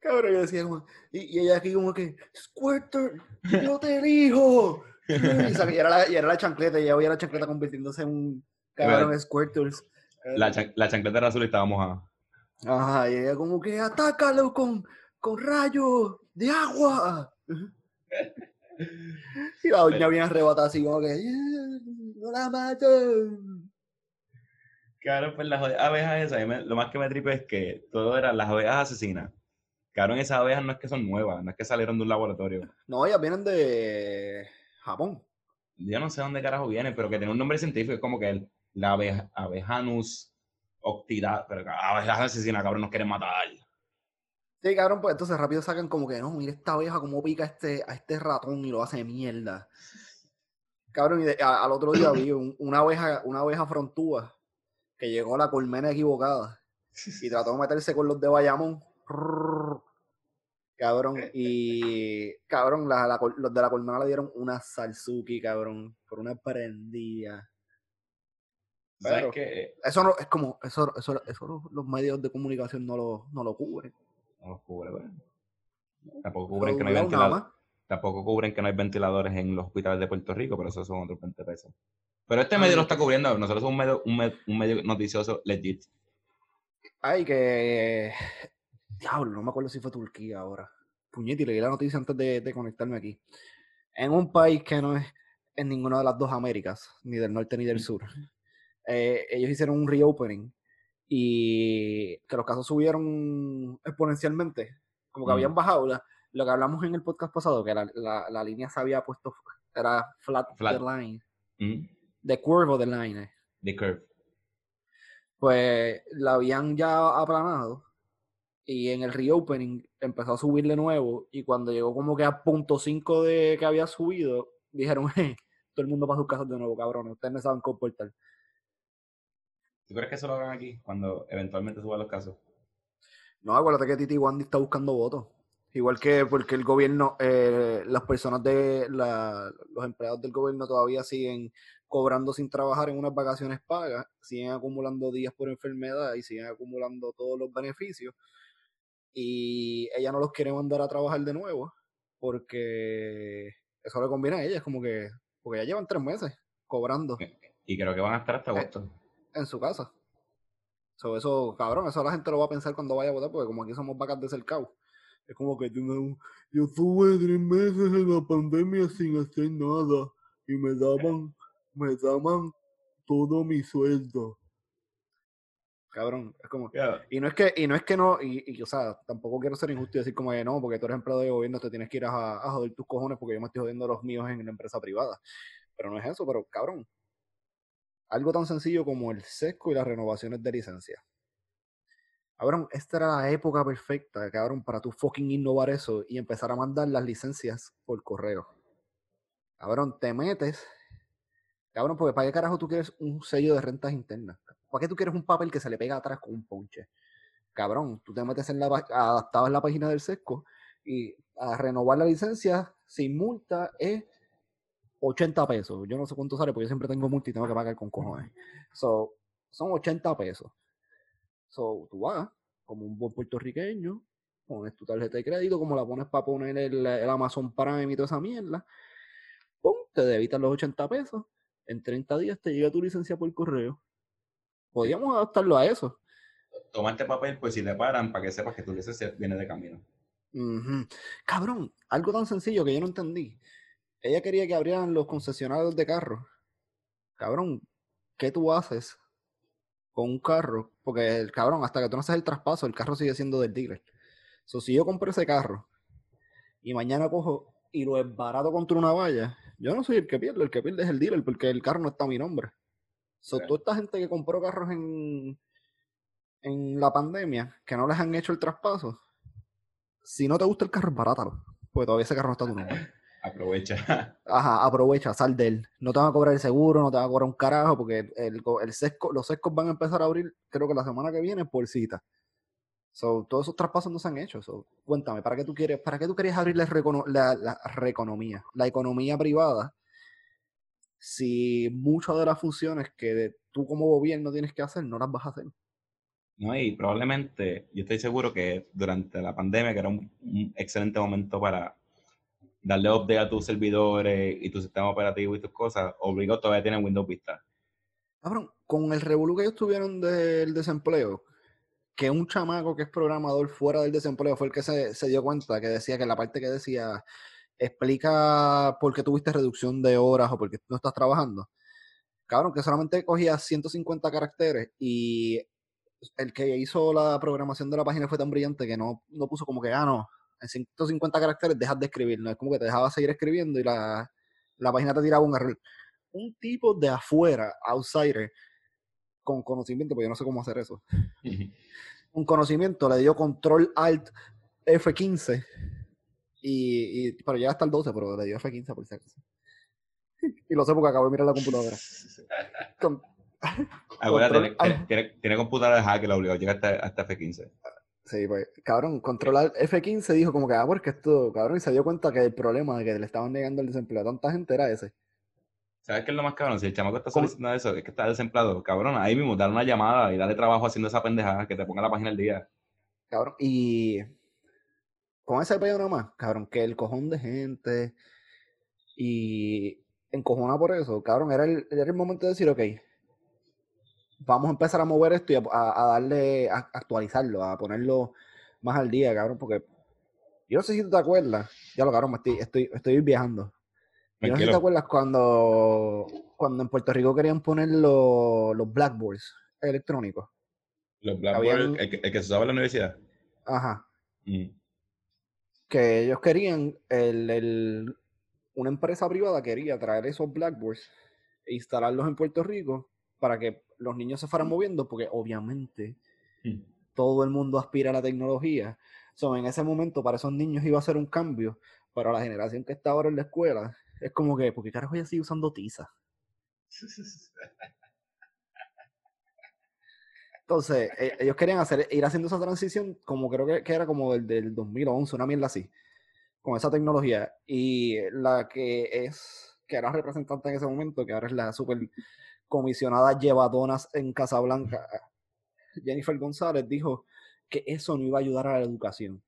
Cabrón, yo decía. Y, y ella aquí como que. Squirtle, yo te elijo. y, era la, y era la chancleta, y ella veía la chancleta convirtiéndose en un cabrón Squirtle. La, chan- la chancleta era azul y estábamos a. Ajá, y ella como que atácalo con, con rayos de agua. Y la doña bien arrebatada así como que "Yeah, no la mato. Claro, pues las abejas esas, me- lo más que me tripe es que todo eran las abejas asesinas. Claro, esas abejas no es que son nuevas, no es que salieron de un laboratorio. No, ellas vienen de Japón. Yo no sé dónde carajo vienen, pero que tiene un nombre científico, es como que el, la abeja, abejanus octida, pero abejas asesinas, cabrón, nos quieren matar. Sí, cabrón, pues entonces rápido sacan como que no, mira esta abeja como pica a este, a este ratón y lo hace mierda. Cabrón, y de- a- al otro día vi un- una abeja, una abeja frontúa que llegó a la colmena equivocada y trató de meterse con los de Bayamón. Cabrón, y cabrón, la- la col- los de la colmena le dieron una salsuki, cabrón, por una prendida. ¿Sabes qué? Eso no, es como, eso, eso, eso los, los medios de comunicación no lo, no lo cubren. No los cubre, güey. Tampoco cubren que no hay ventiladores. Tampoco cubren que no hay ventiladores en los hospitales de Puerto Rico, pero eso son otros 20 pesos. Pero este medio lo está cubriendo. Nosotros somos un medio, un medio, un medio noticioso legit. Ay, que. Diablo, no me acuerdo si fue Turquía ahora. Puñete, leí la noticia antes de, de conectarme aquí. En un país que no es en ninguna de las dos Américas, ni del norte ni del sur, eh, ellos hicieron un reopening y que los casos subieron exponencialmente, como que Mm. habían bajado. la- lo que hablamos en el podcast pasado, que la, la- la línea se había puesto, era flat, Flat. the line, Mm, the curve of the line. eh. The curve. pues la habían ya aplanado y en el reopening empezó a subir de nuevo y cuando llegó como que a punto 5 de que había subido, dijeron, hey, todo el mundo para sus casas de nuevo, cabrones, ustedes me saben comportar. ¿Tú crees que eso lo hagan aquí cuando eventualmente suban los casos? No, acuérdate que Titi Wandy está buscando votos. Igual que porque el gobierno, eh, las personas de la- los empleados del gobierno todavía siguen cobrando sin trabajar en unas vacaciones pagas, siguen acumulando días por enfermedad y siguen acumulando todos los beneficios. Y ella no los quiere mandar a trabajar de nuevo porque eso le conviene a ella. Es como que, porque ya llevan tres meses cobrando Y creo que van a estar hasta Eh, agosto. En su casa. So, eso, cabrón, eso la gente lo va a pensar cuando vaya a votar, porque como aquí somos vacas de cercado. Es como que yo, no- yo tuve tres meses en la pandemia sin hacer nada y me daban, me daban todo mi sueldo. Cabrón, es como, y no es que, y no es que no, y, y, o sea, tampoco quiero ser injusto y decir como que no, porque tú eres empleado de gobierno, te tienes que ir a, a joder tus cojones porque yo me estoy jodiendo los míos en la empresa privada. Pero no es eso, pero cabrón. Algo tan sencillo como el sesco y las renovaciones de licencia. Cabrón, esta era la época perfecta, cabrón, para tú fucking innovar eso y empezar a mandar las licencias por correo. Cabrón, te metes. Cabrón, porque ¿para qué carajo tú quieres un sello de rentas internas? ¿Para qué tú quieres un papel que se le pega atrás con un ponche? Cabrón, tú te metes en la en la página del sesco y a renovar la licencia sin multa es 80 pesos. Yo no sé cuánto sale porque yo siempre tengo multa y tengo que pagar con cojones. So, son 80 pesos. So, tú vas como un buen puertorriqueño, pones tu tarjeta de crédito, como la pones para poner el, el Amazon Prime y toda esa mierda. Pum, te debitan los 80 pesos. En 30 días te llega tu licencia por correo. Podríamos adaptarlo a eso. Toma este papel, pues si te paran, para que sepas que tu licencia viene de camino. Ujú. Cabrón, algo tan sencillo que yo no entendí. Ella quería que abrieran los concesionarios de carros. Cabrón, ¿qué tú haces con un carro? Porque el cabrón, hasta que tú no haces el traspaso, el carro sigue siendo del dealer. So, si yo compro ese carro y mañana cojo y lo barato contra una valla, yo no soy el que pierde, el que pierde es el dealer porque el carro no está a mi nombre. So, Ok. toda esta gente que compró carros en, en la pandemia, que no les han hecho el traspaso, si no te gusta el carro, barátalo. Porque todavía ese carro no está a tu nombre. Aprovecha. Ajá, aprovecha, sal de él. No te van a cobrar el seguro, no te van a cobrar un carajo, porque el, el sesco, los sescos van a empezar a abrir, creo que la semana que viene, por cita. So, todos esos traspasos no se han hecho. So, cuéntame, ¿para qué tú quieres, para qué tú querías abrir la, la, la reeconomía, la economía privada, si muchas de las funciones que tú como gobierno tienes que hacer no las vas a hacer? ¿no? Y probablemente, yo estoy seguro que durante la pandemia, que era un, un excelente momento para darle update a tus servidores y tu sistema operativo y tus cosas, obligado todavía tienen Windows Vista. Cabrón, con el revolú que ellos tuvieron del desempleo, que un chamaco que es programador fuera del desempleo fue el que se, se dio cuenta, que decía que la parte que decía, explica por qué tuviste reducción de horas o por qué no estás trabajando. Cabrón, que solamente cogía 150 caracteres y el que hizo la programación de la página fue tan brillante que no, no puso como que, ah, no, en 150 caracteres dejas de escribir, no es como que te dejaba seguir escribiendo y la, la página te tiraba un error. Un tipo de afuera, outsider, con conocimiento, porque yo no sé cómo hacer eso. Un conocimiento, le dio control alt F15 y, y pero llega hasta el 12, pero le dio F15 por si acaso. Y lo sé porque acabo de mirar la computadora. Con- Acuérdate, Control- tiene, tiene, tiene, computadora de hack que lo obligó a llegar hasta, hasta F15. Sí, pues, cabrón, controlar F15 dijo como que, ah, porque esto, cabrón, y se dio cuenta que el problema de que le estaban negando el desempleo a tanta gente era ese. ¿Sabes qué es lo más cabrón? Si el chamaco está solicitando eso, es que está desempleado. Cabrón, ahí mismo, dale una llamada y dale trabajo haciendo esa pendejada, que te ponga la página al día. Cabrón, y con ese pedo nomás, cabrón, que el cojón de gente y encojona por eso, cabrón, era el, era el momento de decir, ok, vamos a empezar a mover esto y a, darle, a actualizarlo, a ponerlo más al día, cabrón, porque yo no sé si tú te acuerdas, ya lo cabrón, estoy, estoy, estoy viajando. Yo no sé si te acuerdas cuando, cuando en Puerto Rico querían poner los, los blackboards electrónicos. Los Blackboard, Habían- el, que, el que se usaba en la universidad. Ajá. Mm. que ellos querían, el, el- una empresa privada quería traer esos blackboards e instalarlos en Puerto Rico para que los niños se fueran moviendo, porque obviamente Mm. todo el mundo aspira a la tecnología. So, en ese momento para esos niños iba a ser un cambio, pero la generación que está ahora en la escuela es como que, ¿por qué carajo ella sigue usando tiza? Entonces, e- ellos querían hacer, ir haciendo esa transición como creo que, que era como del, del 2011, una mierda así, con esa tecnología. Y la que es, que era representante en ese momento, que ahora es la super comisionada llevadonas en Casablanca, Jennifer González, dijo que eso no iba a ayudar a la educación.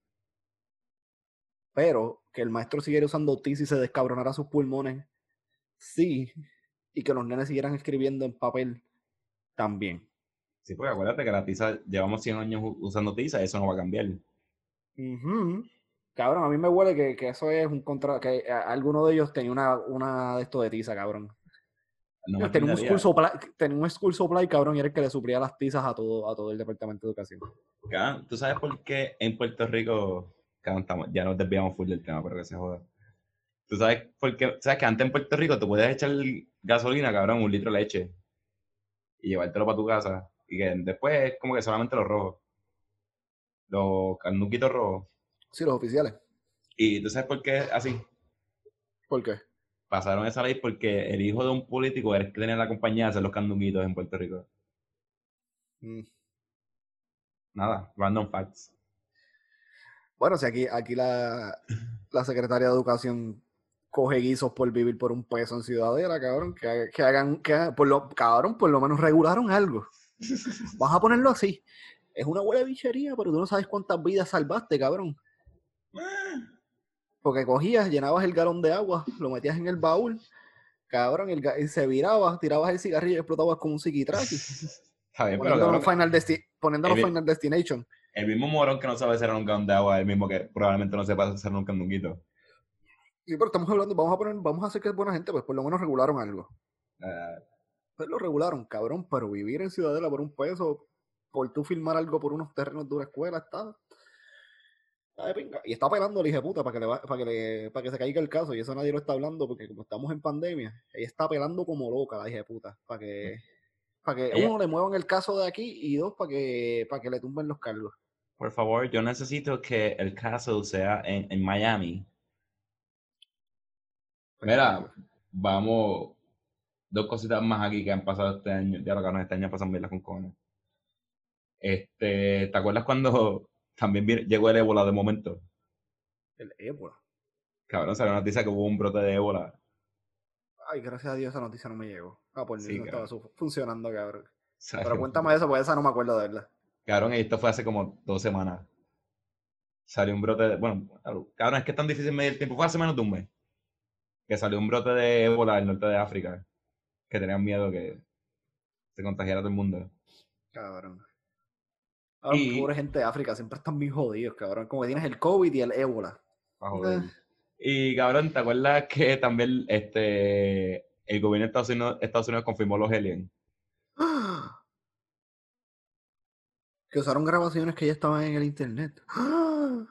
Pero que el maestro siguiera usando tiza y se descabronara sus pulmones, sí. Y que los nenes siguieran escribiendo en papel, también. Sí, porque acuérdate que la tiza, llevamos 100 años usando tiza eso no va a cambiar. Ujú. Cabrón, a mí me huele que, que eso es un contra, que a- alguno de ellos tenía una, una de esto de tiza, cabrón. No me tenía un supply, tenía un school supply, cabrón, y era el que le suplía las tizas a todo, a todo el departamento de educación. ¿Tú sabes por qué en Puerto Rico, ya nos desviamos full del tema, pero que se joda. ¿Tú sabes por qué? ¿Sabes que antes en Puerto Rico tú puedes echar gasolina, cabrón, un litro de leche y llevártelo para tu casa? Y que después es como que solamente los rojos. Los carnuquitos rojos. Sí, los oficiales. ¿Y tú sabes por qué es así? ¿Por qué? Pasaron esa ley porque el hijo de un político era el que tenía la compañía de hacer los canduquitos en Puerto Rico. Mm. Nada, random facts. Bueno, si aquí, aquí la, la secretaria de Educación coge guisos por vivir por un peso en Ciudadela, cabrón, que, que hagan, que por lo, cabrón, por lo menos regularon algo. Vas a ponerlo así. Es una buena bichería, pero tú no sabes cuántas vidas salvaste, cabrón. Porque cogías, llenabas el galón de agua, lo metías en el baúl, cabrón, el y se viraba, tirabas el cigarrillo y explotabas como un psiquitraqui. Está bien, pero Poniéndolo, cabrón, final, Desti- el- Final Destination. el mismo morón que no sabe hacer un galón de agua, el mismo que probablemente no sepa hacer un candunguito. Sí, pero estamos hablando, vamos a poner, vamos a hacer que es buena gente, pues por lo menos regularon algo. Ah, Pues lo regularon, cabrón, pero vivir en Ciudadela por un peso, por tú filmar algo por unos terrenos de una escuela, está. Está de pinga. Y está pelando el hijo de puta para que, le va- para, que le, para que se caiga el caso, y eso nadie lo está hablando, porque como estamos en pandemia, ella está pelando como loca, la hija de puta, para que, para que Ella- uno le muevan el caso de aquí y dos, para que, para que le tumben los cargos. por favor, yo necesito que el caso sea en, en Miami. Mira, vamos. Dos cositas más aquí que han pasado este año. Ya lo que este año pasan bien con cojones. Este, ¿te acuerdas cuando también llegó el ébola de momento. El ébola. Cabrón, salió una noticia que hubo un brote de ébola. Ay, gracias a Dios esa noticia no me llegó. Ah, pues no estaba funcionando, cabrón. Pero cuéntame eso, porque esa no me acuerdo de verdad. Cabrón, esto fue hace como dos semanas. Salió un brote de. Bueno, cabrón, es que es tan difícil medir el tiempo. Fue hace menos de un mes. Que salió un brote de ébola el norte de África. Que tenían miedo que se contagiara todo el mundo. Cabrón. Ahora, y, pobre gente de África, siempre están bien jodidos, cabrón. Como que tienes el COVID y el ébola. Eh. Y cabrón, ¿te acuerdas que también este el gobierno de Estados Unidos, Estados Unidos confirmó los aliens? Que usaron grabaciones que ya estaban en el internet.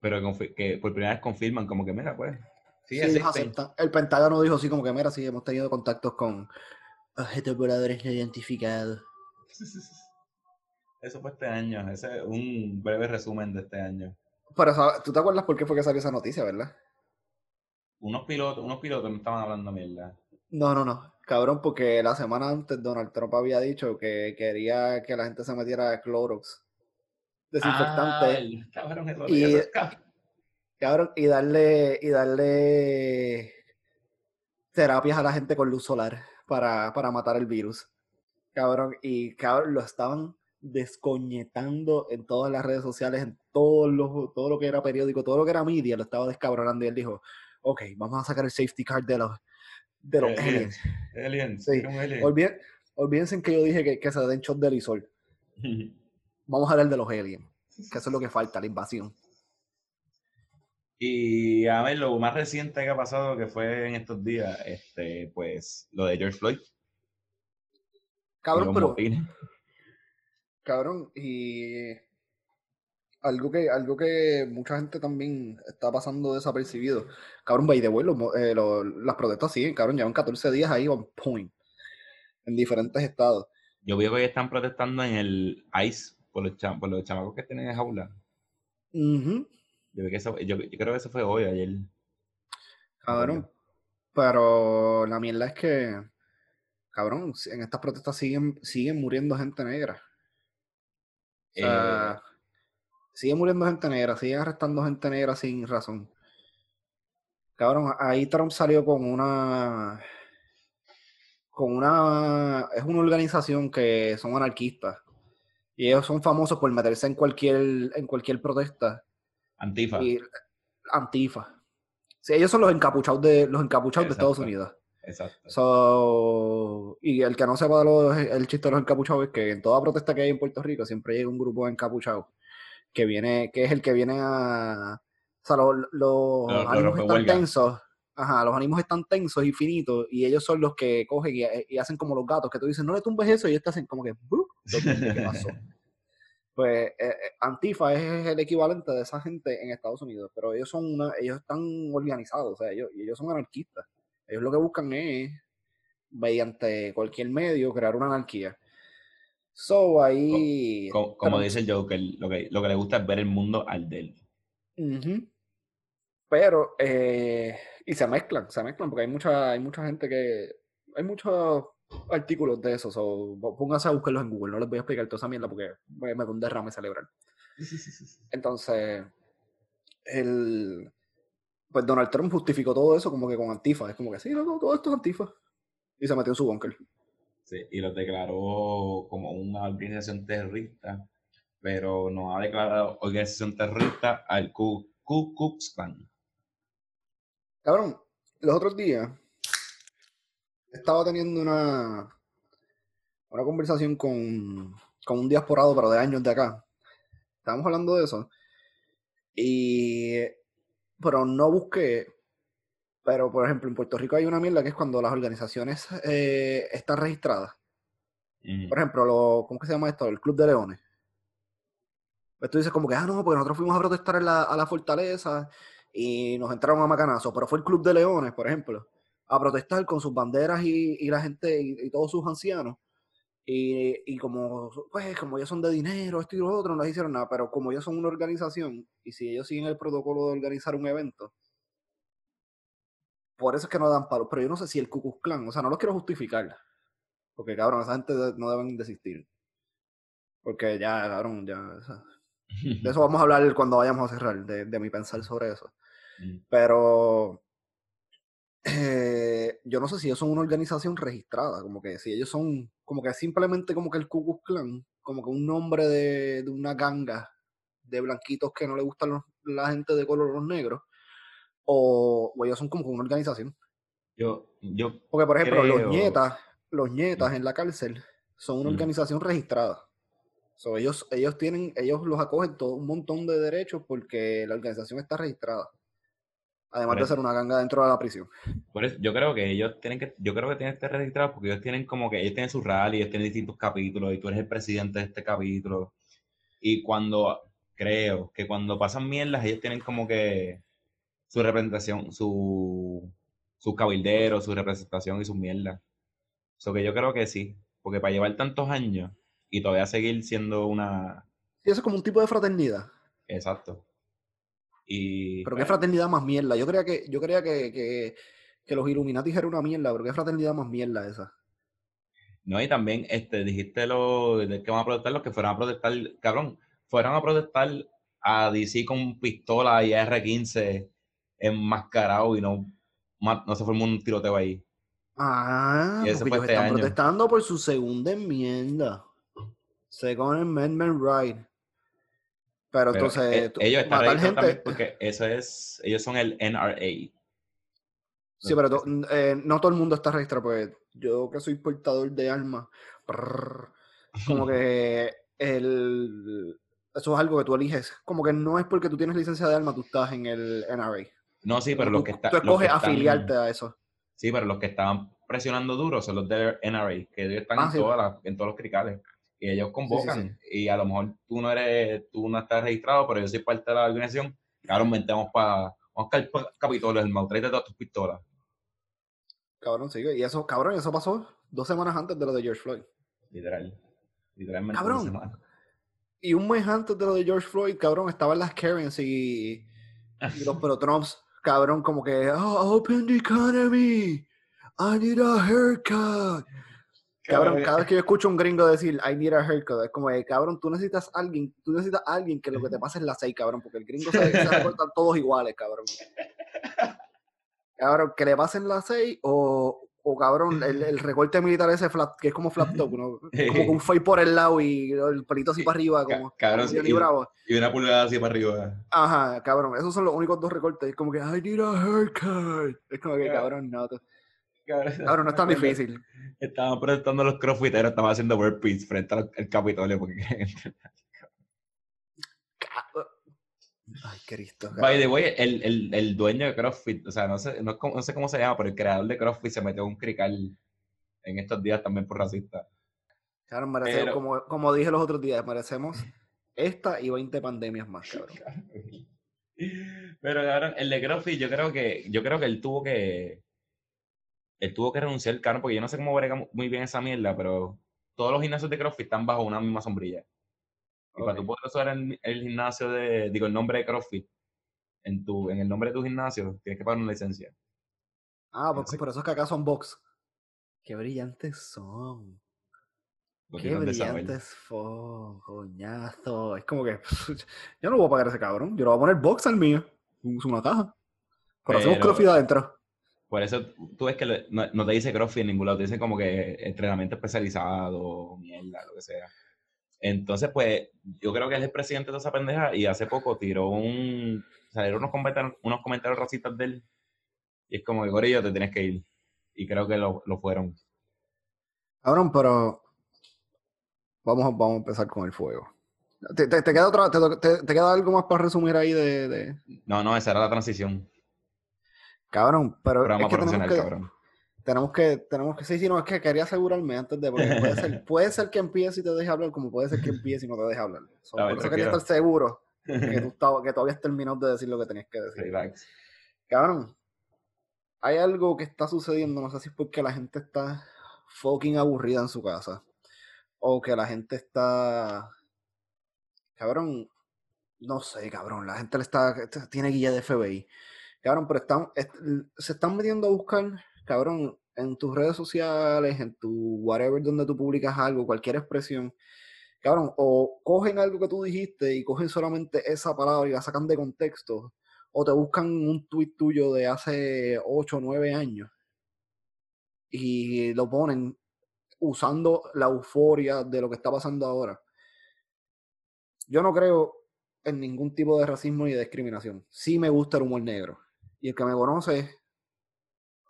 Pero que por primera vez confirman, como que, mira, pues. Sí, El Pentágono dijo así, como que, mira, sí, hemos tenido contactos con objetos voladores no identificados. Eso fue este año. Ese es un breve resumen de este año. Pero, ¿tú te acuerdas por qué fue que salió esa noticia, verdad? Unos pilotos, unos pilotos me estaban hablando mierda. No, no, no. Cabrón, porque la semana antes Donald Trump había dicho que quería que la gente se metiera de Clorox. Desinfectante. cabrón, y, cabrón, y darle, y darle terapias a la gente con luz solar para, para matar el virus. Cabrón, y cabrón, lo estaban descoñetando en todas las redes sociales, en todo lo, todo lo que era periódico, todo lo que era media, lo estaba descabronando y él dijo, ok, vamos a sacar el safety card de los, de los aliens. Aliens. Sí. olvídense en que yo dije que, que se den shot de Lisol. vamos a hablar de los aliens, que eso es lo que falta, la invasión. Y a ver, lo más reciente que ha pasado, que fue en estos días, este, pues, lo de George Floyd. Cabrón, pero cabrón, y algo que, algo que mucha gente también está pasando desapercibido. Cabrón, by de vuelo, eh, las protestas siguen, cabrón, llevan 14 días ahí on point, en diferentes estados. Yo veo que hoy están protestando en el ICE por los, por los chamacos que tienen en jaula. yo, creo que eso fue hoy, ayer. Cabrón, pero la mierda es que, cabrón, en estas protestas siguen, siguen muriendo gente negra. Eh, sigue muriendo gente negra, sigue arrestando gente negra sin razón. Cabrón, ahí Trump salió con una. con una. es una organización que son anarquistas. Y ellos son famosos por meterse en cualquier, en cualquier protesta. Antifa. antifa. Sí, ellos son los encapuchados de, los encapuchados de Estados Unidos. Exacto. y el que no sepa lo, el chiste de los encapuchados es que en toda protesta que hay en Puerto Rico siempre llega un grupo de encapuchados que viene, que es el que viene a. O sea, los, ánimos están tensos. Ajá, los ánimos están tensos y finitos, y ellos son los que cogen y, hacen como los gatos, que tú dices, no le tumbes eso, y ellos te hacen como que, ¿qué pasó? pues eh, eh, Antifa es el equivalente de esa gente en Estados Unidos, pero ellos son una, ellos están organizados, o sea, ellos, ellos son anarquistas. Ellos lo que buscan es, mediante cualquier medio, crear una anarquía. So, ahí... Como, dice el Joker, lo que, lo que le gusta es ver el mundo al de él. Pero, eh, y se mezclan, se mezclan, porque hay mucha, hay mucha gente que... Hay muchos artículos de eso, so, pónganse a buscarlos en Google, no les voy a explicar toda esa mierda porque me, me da un derrame cerebral. Entonces, el pues Donald Trump justificó todo eso como que con Antifa. Es como que sí, no, todo esto es Antifa. Y se metió en su bunker. Sí, y lo declaró como una organización terrorista, pero no ha declarado organización terrorista al Ku, Klux Klan. Cabrón, los otros días estaba teniendo una, una conversación con, con un diasporado, pero de años de acá. Estábamos hablando de eso. Y pero no busqué. Pero, por ejemplo, en Puerto Rico hay una mierda que es cuando las organizaciones eh, están registradas. Por ejemplo, lo, ¿cómo que se llama esto? El Club de Leones. Pues tú dices como que, ah, no, porque nosotros fuimos a protestar a la fortaleza y nos entraron a macanazo. Pero fue el Club de Leones, por ejemplo, a protestar con sus banderas y, la gente y, todos sus ancianos. Y, como, pues, como ellos son de dinero, esto y lo otro, no les hicieron nada, pero como ellos son una organización y si ellos siguen el protocolo de organizar un evento, por eso es que no dan palos. Pero yo no sé si el Ku Klux Klan, o sea, no lo quiero justificar, porque cabrón, esa gente no deben desistir. Porque ya, cabrón, ya. De eso vamos a hablar cuando vayamos a cerrar, de, de mi pensar sobre eso. Mm. Pero eh, yo no sé si ellos son una organización registrada, como que si ellos son, como que simplemente como que el Ku Klux Klan, como que un nombre de, de una ganga de blanquitos que no le gustan los- la gente de color los negros, o, o ellos son como una organización. Yo, yo, Porque, por ejemplo, Creo- los nietas, los nietas en la cárcel son una Mm. organización registrada. So, ellos, ellos tienen, ellos los acogen todo un montón de derechos porque la organización está registrada. Además de eso- ser una ganga dentro de la prisión. por eso, yo creo que ellos tienen que, yo creo que tienen que estar registrados porque ellos tienen como que, ellos tienen su rally, ellos tienen distintos capítulos y tú eres el presidente de este capítulo. Y cuando, creo que cuando pasan mierdas, ellos tienen como que su representación, su, sus cabilderos, su representación y sus mierdas. So que yo creo que sí, porque para llevar tantos años y todavía seguir siendo una, Sí, eso es como un tipo de fraternidad. exacto. Y Pero qué bueno, fraternidad más mierda. Yo creía que, yo creía que, que, que los Illuminati era una mierda, pero qué fraternidad más mierda esa. No, y también este, dijiste lo de que van a protestar, los que fueron a protestar, cabrón, fueron a protestar a DC con pistola y R15 enmascarado y no, no se formó un tiroteo ahí. Ah, Y porque ellos este están año. protestando por su segunda enmienda. Second Amendment Right. Pero, Pero, entonces, eh, tú- ellos están matar gente. porque eso es, ellos son el NRA. Sí, pero to- eh, no todo el mundo está registrado, pues yo que soy portador de armas, como que el, eso es algo que tú eliges. Como que no es porque tú tienes licencia de arma, tú estás en el NRA. No, sí, pero tú, los que, está- tú escoges están- afiliarte a eso. Sí, pero los que estaban presionando duro son los del NRA, que ellos están Ah, en, sí. todas las- en todos los cricales. Y ellos convocan. sí. Y a lo mejor tú no eres, tú no estás registrado, pero yo soy parte de la organización. Claro, metemos para. Vamos a caer pa- Capitolio, el mau, tráete todas tus pistolas. Cabrón, sí. Y eso, cabrón, eso pasó dos semanas antes de lo de George Floyd. Literal. Literalmente. Cabrón. una. Y un mes antes de lo de George Floyd, cabrón, estaban las Karens y, y los pero Trumps, cabrón, como que, oh, open the economy. I need a haircut. Cabrón, cada vez que yo escucho a un gringo decir I need a haircut, es como, cabrón, tú necesitas alguien, tú necesitas alguien que lo que te pase es la 6, cabrón, porque el gringo se, se recortan todos iguales, cabrón. Cabrón, que le pasen la 6 o, o cabrón, el, el recorte militar ese flat, que es como flat top, ¿no? como un fade por el lado y el pelito así para arriba, como, cabrón, y- Bravo. Y una pulgada así para arriba. Ajá, cabrón, esos son los únicos dos recortes, es como que I need a haircut. Es como que, cabrón, no, Cabrón, cabrón, no es tan difícil. Estaban protestando los crossfiteros, estaban haciendo burpees frente al, Capitolio. Porque, Ay, Cristo. by the cabrón. way, el, el, el dueño de CrossFit, o sea, no sé, no, sé cómo se llama, pero el creador de CrossFit se metió un crical en estos días también por racista. Cabrón, merecemos, Pero- como, como dije los otros días, merecemos esta y 20 pandemias más, cabrón. Pero cabrón, el de CrossFit, yo creo que, yo creo que él tuvo que. Él tuvo que renunciar, cabrón, porque yo no sé cómo brega mu- muy bien esa mierda, pero todos los gimnasios de CrossFit están bajo una misma sombrilla. Y para tú poder usar el, el gimnasio de, digo, el nombre de CrossFit, en tu, en el nombre de tu gimnasio, tienes que pagar una licencia. Ah, por, Así- por eso es que acá son box. Qué brillantes son. Qué brillantes son, coñazo. Es como que yo no voy a pagar ese cabrón. Yo le voy a poner box al mío. Es una caja. Pero hacemos Pero- crossfit adentro. Por eso tú ves que le- no, no te dice CrossFit en ningún lado, te dice como que entrenamiento especializado, mierda, lo que sea. Entonces, pues, yo creo que él es el presidente de esa pendeja y hace poco tiró un. salieron unos comentarios, unos comentarios racistas de él. Y es como que, Gorillo, te tienes que ir. Y creo que lo, lo fueron. Cabrón, pero vamos, a- vamos a empezar con el fuego. ¿Te, te- te queda otra, te, te- te queda algo más para resumir ahí de, de- No, no, esa era la transición. Cabrón, pero Programa es que tenemos que, cabrón. tenemos que, tenemos que, sí, sí, no, es que quería asegurarme antes de, porque puede ser, puede ser que empiece y te deje hablar, como puede ser que empiece y no te deje hablar. So, A ver, por eso quería estar seguro que tú, que tú habías terminado de decir lo que tenías que decir. Relax. Cabrón, hay algo que está sucediendo, no sé si es porque la gente está fucking aburrida en su casa, o que la gente está, cabrón, no sé, cabrón, la gente le está, tiene guía de FBI. Cabrón, pero están, est- se están metiendo a buscar, cabrón, en tus redes sociales, en tu whatever donde tú publicas algo, cualquier expresión. cabrón, o cogen algo que tú dijiste y cogen solamente esa palabra y la sacan de contexto, o te buscan un tuit tuyo de hace 8 o 9 años y lo ponen usando la euforia de lo que está pasando ahora. Yo no creo en ningún tipo de racismo ni discriminación. Sí me gusta el humor negro. Y el que me conoce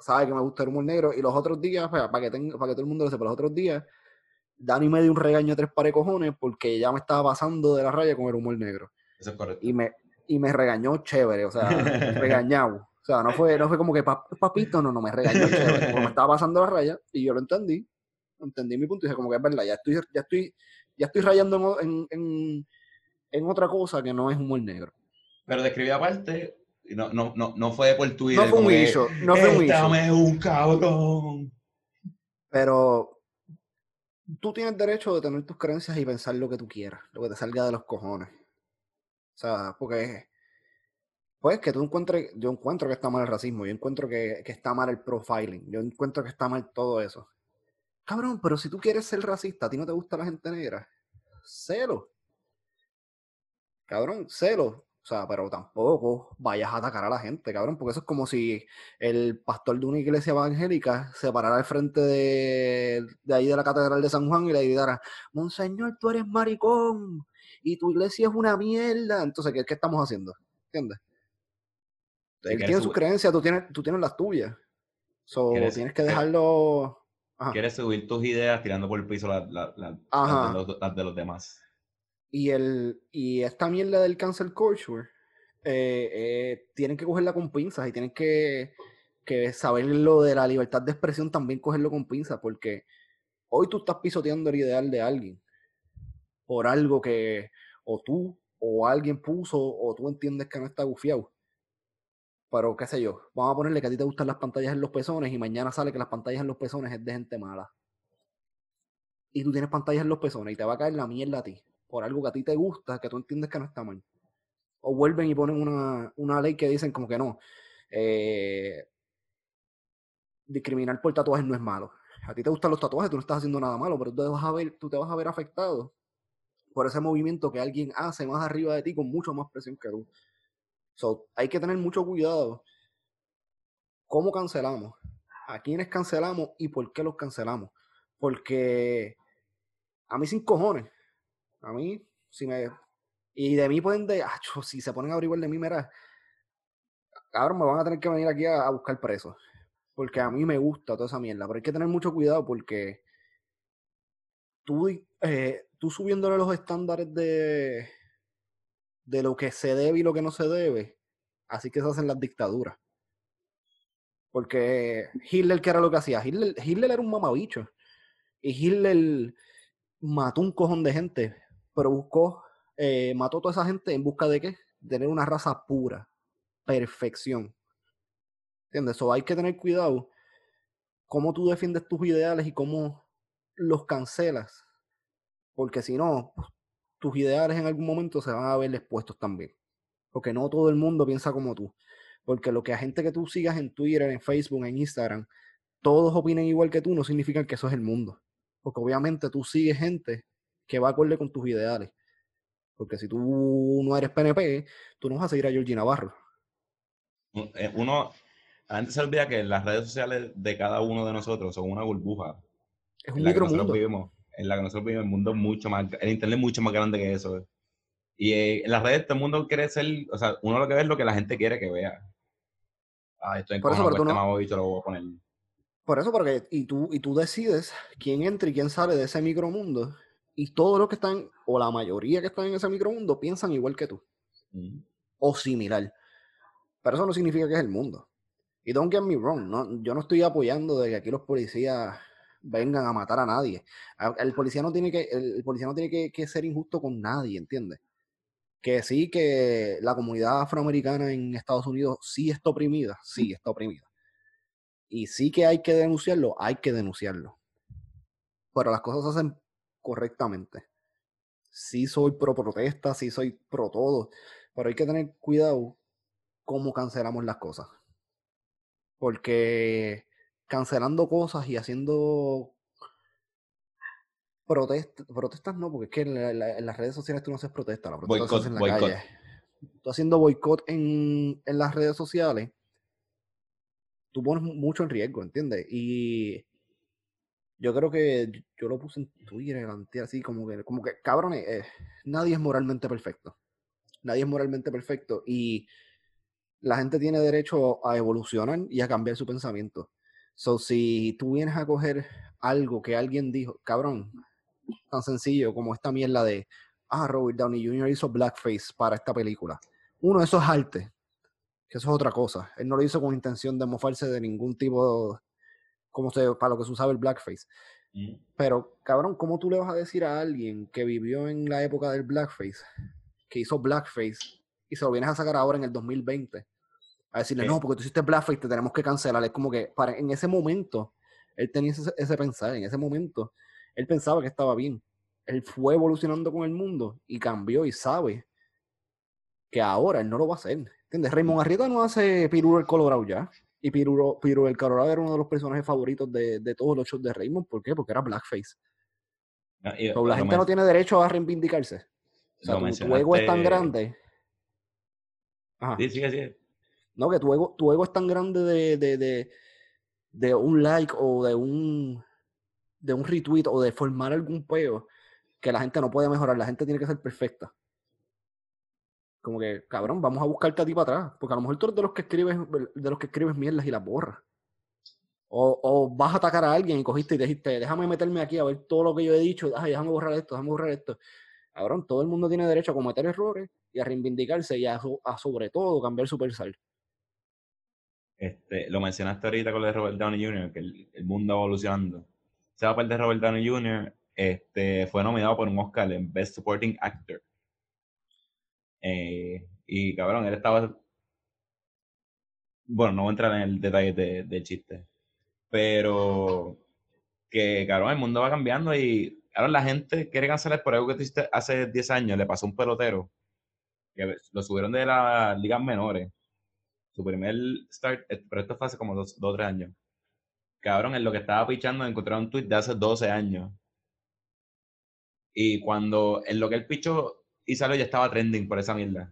sabe que me gusta el humor negro. Y los otros días, para, que, tenga, para que todo el mundo lo sepa, los otros días, Dani me dio un regaño de tres pares cojones porque ya me estaba pasando de la raya con el humor negro. Eso es correcto. Y me, y me regañó chévere, o sea, regañado. O sea, no fue, no fue como que papito, no, no, me regañó chévere. Como me estaba pasando la raya y yo lo entendí. Entendí mi punto y dije, como que es verdad, ya estoy, ya estoy, ya estoy rayando en, en, en otra cosa que no es humor negro. Pero describí aparte, no, no, no, no fue por Twitter. No fue un issue, no fue un issue. un cabrón. Pero tú tienes derecho de tener tus creencias y pensar lo que tú quieras, lo que te salga de los cojones. O sea, porque pues que tú encuentres, yo encuentro que está mal el racismo, yo encuentro que, que, está mal el profiling, yo encuentro que está mal todo eso. Cabrón, pero si tú quieres ser racista, a ti no te gusta la gente negra, cero cabrón, celo. O sea, pero tampoco vayas a atacar a la gente, cabrón, porque eso es como si el pastor de una iglesia evangélica se parara al frente de, de ahí de la catedral de San Juan y le gritara, Monseñor, tú eres maricón y tu iglesia es una mierda. Entonces, ¿qué, qué estamos haciendo? ¿Entiendes? Él tiene sus creencias, tú tienes, tú tienes las tuyas. So, tienes que dejarlo. Quieres subir tus ideas tirando por el piso las de los demás. Y, el, y esta mierda del cancel culture, eh, eh, tienen que cogerla con pinzas y tienen que, que saber lo de la libertad de expresión también cogerlo con pinzas, porque hoy tú estás pisoteando el ideal de alguien por algo que o tú o alguien puso o tú entiendes que no está gufiado. Pero qué sé yo, vamos a ponerle que a ti te gustan las pantallas en los pezones y mañana sale que las pantallas en los pezones es de gente mala. Y tú tienes pantallas en los pezones y te va a caer la mierda a ti por algo que a ti te gusta, que tú entiendes que no está mal. O vuelven y ponen una, una ley que dicen como que no. Eh, discriminar por tatuajes no es malo. A ti te gustan los tatuajes, tú no estás haciendo nada malo, pero tú te vas a ver, tú te vas a ver afectado por ese movimiento que alguien hace más arriba de ti con mucho más presión que tú. Hay que tener mucho cuidado. ¿Cómo cancelamos? ¿A quiénes cancelamos y por qué los cancelamos? Porque a mí sin cojones a mí, si me. Y de mí pueden de. si se ponen a averiguar de mí, mira. Ahora me van a tener que venir aquí a, buscar presos. Porque a mí me gusta toda esa mierda. Pero hay que tener mucho cuidado porque. Tú, eh, tú subiéndole los estándares de. de lo que se debe y lo que no se debe. Así que se hacen las dictaduras. Porque Hitler, ¿qué era lo que hacía? Hitler, Hitler era un mamabicho. Y Hitler mató un cojón de gente pero buscó, eh, mató a toda esa gente en busca de qué? Tener una raza pura, perfección. ¿Entiendes? Eso hay que tener cuidado cómo tú defiendes tus ideales y cómo los cancelas. Porque si no, tus ideales en algún momento se van a ver expuestos también. Porque no todo el mundo piensa como tú. Porque lo que a gente que tú sigas en Twitter, en Facebook, en Instagram, todos opinen igual que tú, no significa que eso es el mundo. Porque obviamente tú sigues gente que va acorde con tus ideales. Porque si tú no eres PNP, tú no vas a seguir a Georgie Navarro. Eh, uno, antes se olvida que las redes sociales de cada uno de nosotros son una burbuja. Es un micromundo. En la que nosotros vivimos, el mundo mucho más, el internet es mucho más grande que eso. Y eh, en las redes todo el mundo quiere ser, o sea, uno lo que ve es lo que la gente quiere que vea. Ah, estoy en por eso, pero tú no, lo voy a poner. Por eso, porque y tú, y tú decides quién entra y quién sale de ese micromundo y todos los que están, o la mayoría que están en ese micromundo, piensan igual que tú. O similar. Pero eso no significa que es el mundo. Y don't get me wrong, no, yo no estoy apoyando de que aquí los policías vengan a matar a nadie. El policía no tiene que, el, policía no tiene que, ser injusto con nadie, ¿entiendes? Que sí que la comunidad afroamericana en Estados Unidos sí está oprimida, sí está oprimida. Y sí que hay que denunciarlo, hay que denunciarlo. Pero las cosas se hacen correctamente. Sí soy pro protesta, sí soy pro todo, pero hay que tener cuidado cómo cancelamos las cosas. Porque cancelando cosas y haciendo protestas no, porque es que en, las redes sociales tú no haces protesta, la protesta en la calle. Tú haciendo boicot en, en las redes sociales, tú pones mucho en riesgo, ¿entiendes? Y yo creo que yo lo puse en Twitter así como que, como que cabrones, eh, nadie es moralmente perfecto. Nadie es moralmente perfecto y la gente tiene derecho a evolucionar y a cambiar su pensamiento. So, si tú vienes a coger algo que alguien dijo, cabrón, tan sencillo como esta mierda de, ah, Robert Downey Jr. hizo blackface para esta película. Uno, eso es arte, que eso es otra cosa. Él no lo hizo con intención de mofarse de ningún tipo como se, para lo que se usaba el blackface. Mm. Pero, cabrón, ¿cómo tú le vas a decir a alguien que vivió en la época del blackface, que hizo blackface, y se lo vienes a sacar ahora en el 2020? A decirle, no, porque tú hiciste blackface, te tenemos que cancelar. Es como que para, en ese momento, él tenía ese, ese pensar, en ese momento, él pensaba que estaba bien. Él fue evolucionando con el mundo y cambió y sabe que ahora él no lo va a hacer. ¿Entiendes? Raymond Arrieta no hace Piruro el Colorado ya. Y Piruro, el Colorado era uno de los personajes favoritos de, de, todos los shows de Raymond. ¿Por qué? Porque era blackface. Ah, la gente no tiene derecho a reivindicarse. O sea, tu, ego es tan grande. Sí, sí, sí. No, que tu ego, tu ego es tan grande de, de, de, de un like o de un de un retweet o de formar algún peo que la gente no puede mejorar. La gente tiene que ser perfecta. Como que, cabrón, vamos a buscarte a ti para atrás. Porque a lo mejor tú eres de los que escribes, de los que escribes mierdas y las borras. O, vas a atacar a alguien y cogiste y dijiste, déjame meterme aquí a ver todo lo que yo he dicho, ay, déjame borrar esto, déjame borrar esto. Cabrón, todo el mundo tiene derecho a cometer errores y a reivindicarse y a, sobre todo cambiar su pensar. Este, lo mencionaste ahorita con lo de Robert Downey Jr., que el, mundo evolucionando. Se va a de Robert Downey Jr., este, fue nominado por un Oscar en Best Supporting Actor. Eh, y cabrón, él estaba. Bueno, no voy a entrar en el detalle del de chiste. Pero que, cabrón, el mundo va cambiando y, ahora la gente quiere cancelar por algo que hiciste hace 10 años. Le pasó un pelotero que lo subieron de las ligas menores. Su primer start, eh, pero esto fue hace como 2 o 3 años. Cabrón, en lo que estaba pichando encontré un tweet de hace 12 años. Y cuando en lo que él pichó y salió ya estaba trending por esa mierda.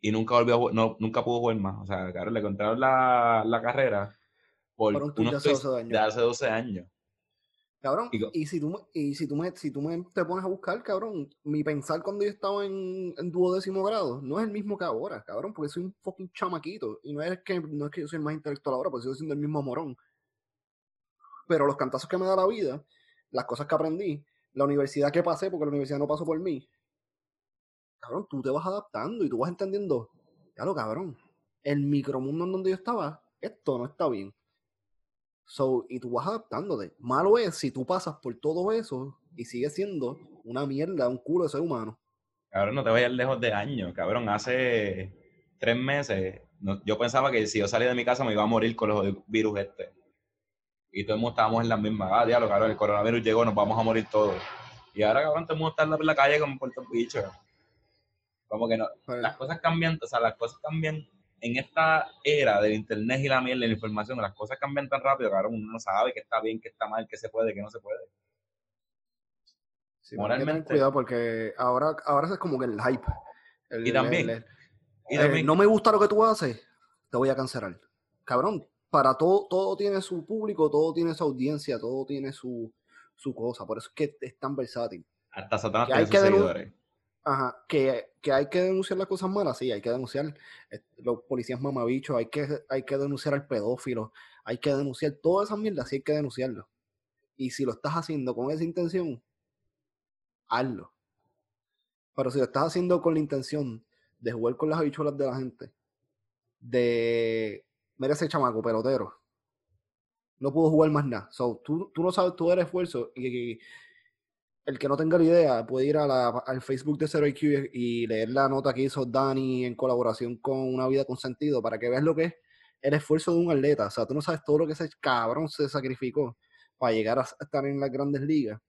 Y nunca volvió no, nunca pudo jugar más. O sea, claro, le encontraron la, la carrera por, unos de hace 12 años. Cabrón, y, si tú, y si tú, me, si tú me te pones a buscar, cabrón, mi pensar cuando yo estaba en, en duodécimo grado no es el mismo que ahora, cabrón, porque soy un fucking chamaquito. Y no es que, no es que yo soy el más intelectual ahora, porque sigo siendo el mismo morón. Pero los cantazos que me da la vida, las cosas que aprendí, la universidad que pasé, porque la universidad no pasó por mí, cabrón, tú te vas adaptando y tú vas entendiendo, ya lo cabrón, el micromundo en donde yo estaba, esto no está bien. So, y tú vas adaptándote. Malo es si tú pasas por todo eso y sigues siendo una mierda, un culo de ser humano. Cabrón, no te vayas lejos de años, cabrón. Hace tres meses yo pensaba que si yo salía de mi casa me iba a morir con los virus este. Y todo el mundo estábamos en la misma. Ah, diablo, cabrón, el coronavirus llegó, nos vamos a morir todos. Y ahora, cabrón, todo el mundo en la calle como por bichos. Como que no, las cosas cambian, o sea, las cosas cambian en esta era del internet y la miel de la información, las cosas cambian tan rápido, que ahora uno no sabe qué está bien, qué está mal, qué se puede, qué no se puede. Sí, Moralmente. cuidado porque ahora, ahora es como que el hype. y también. y también no me gusta lo que tú haces, te voy a cancelar. Cabrón, para todo, todo tiene su público, todo tiene su audiencia, todo tiene su, su cosa. Por eso es que es tan versátil. Hasta Satanás tiene sus seguidores. Ajá, que, que, hay que denunciar las cosas malas, sí, hay que denunciar eh, los policías mamabichos, hay que, hay que denunciar al pedófilo, hay que denunciar todas esas mierdas, sí hay que denunciarlo. Y si lo estás haciendo con esa intención, hazlo. Pero si lo estás haciendo con la intención de jugar con las habichuelas de la gente, de, mira ese chamaco pelotero, no pudo jugar más nada. So, tú, tú no sabes, eres esfuerzo y el que no tenga la idea puede ir a al Facebook de Zero IQ y leer la nota que hizo Dani en colaboración con Una Vida con Sentido para que veas lo que es el esfuerzo de un atleta. O sea, tú no sabes todo lo que ese cabrón se sacrificó para llegar a estar en las grandes ligas.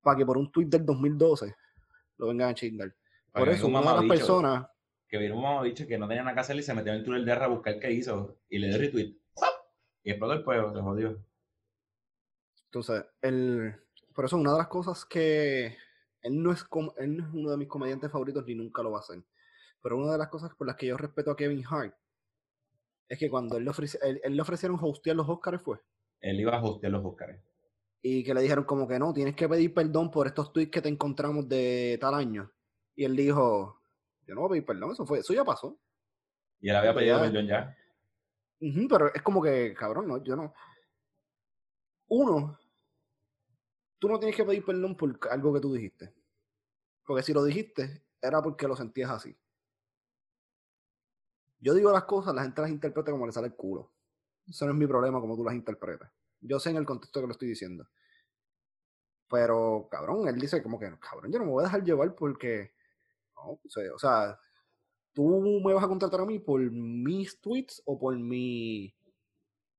Para que por un tuit del 2012 lo vengan a chingar. Por eso, una de las personas. Que vino un mamá dicho que no tenía nada que hacer y se metió en el túnel de R a buscar qué hizo y le dio retweet. Y explotó el fuego, se jodió. Entonces, el por eso una de las cosas que él no, es él no es uno de mis comediantes favoritos ni nunca lo va a ser. Pero una de las cosas por las que yo respeto a Kevin Hart es que cuando él le, él, le ofrecieron hostear los Oscars fue. Él iba a hostear los Oscars. Y que le dijeron como que no, tienes que pedir perdón por estos tweets que te encontramos de tal año. Y él dijo, yo no voy a pedir perdón, eso fue, eso ya pasó. Y él había pedido perdón ya. pero es como que, cabrón, no, yo no. Uno, tú no tienes que pedir perdón por algo que tú dijiste. Porque si lo dijiste, era porque lo sentías así. Yo digo las cosas, la gente las interpreta como le sale el culo. Eso no es mi problema como tú las interpretas. Yo sé en el contexto que lo estoy diciendo. Pero, cabrón, él dice como que, cabrón, yo no me voy a dejar llevar porque, o sea, tú me vas a contratar a mí por mis tweets o por mi,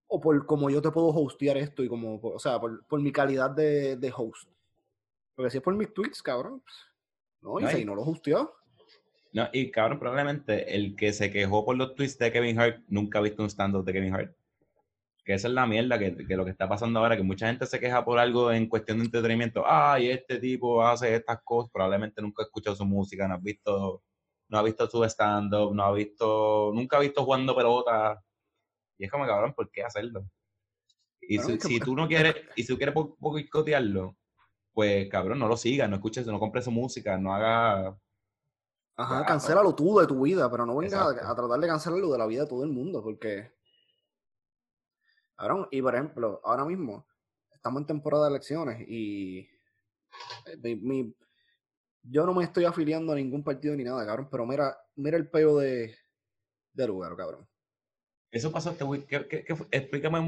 o por cómo yo te puedo hostear esto y como, o sea, por, mi calidad de, de, host. Porque si es por mis tweets, cabrón, pues, no, y si no lo hosteó, no, y cabrón, probablemente el que se quejó por los tweets de Kevin Hart nunca ha visto un stand-up de Kevin Hart. Que esa es la mierda que, lo que está pasando ahora, que mucha gente se queja por algo en cuestión de entretenimiento. Ay, este tipo hace estas cosas, probablemente nunca ha escuchado su música, no ha visto, no ha visto su stand-up, no ha visto, nunca ha visto jugando pelota. Y es como, cabrón, ¿por qué hacerlo? Y si, tú no quieres, y si tú quieres boicotearlo, pues cabrón, no lo sigas, no escuches, no compres su música, no haga Ajá, pues. cancélalo tú de tu vida, pero no vengas a, tratar de cancelarlo de la vida de todo el mundo, porque. Ahora, y por ejemplo, ahora mismo estamos en temporada de elecciones y. Eh, yo no me estoy afiliando a ningún partido ni nada, cabrón, pero mira, mira el peo de, de lugar, cabrón. Eso pasó este explícame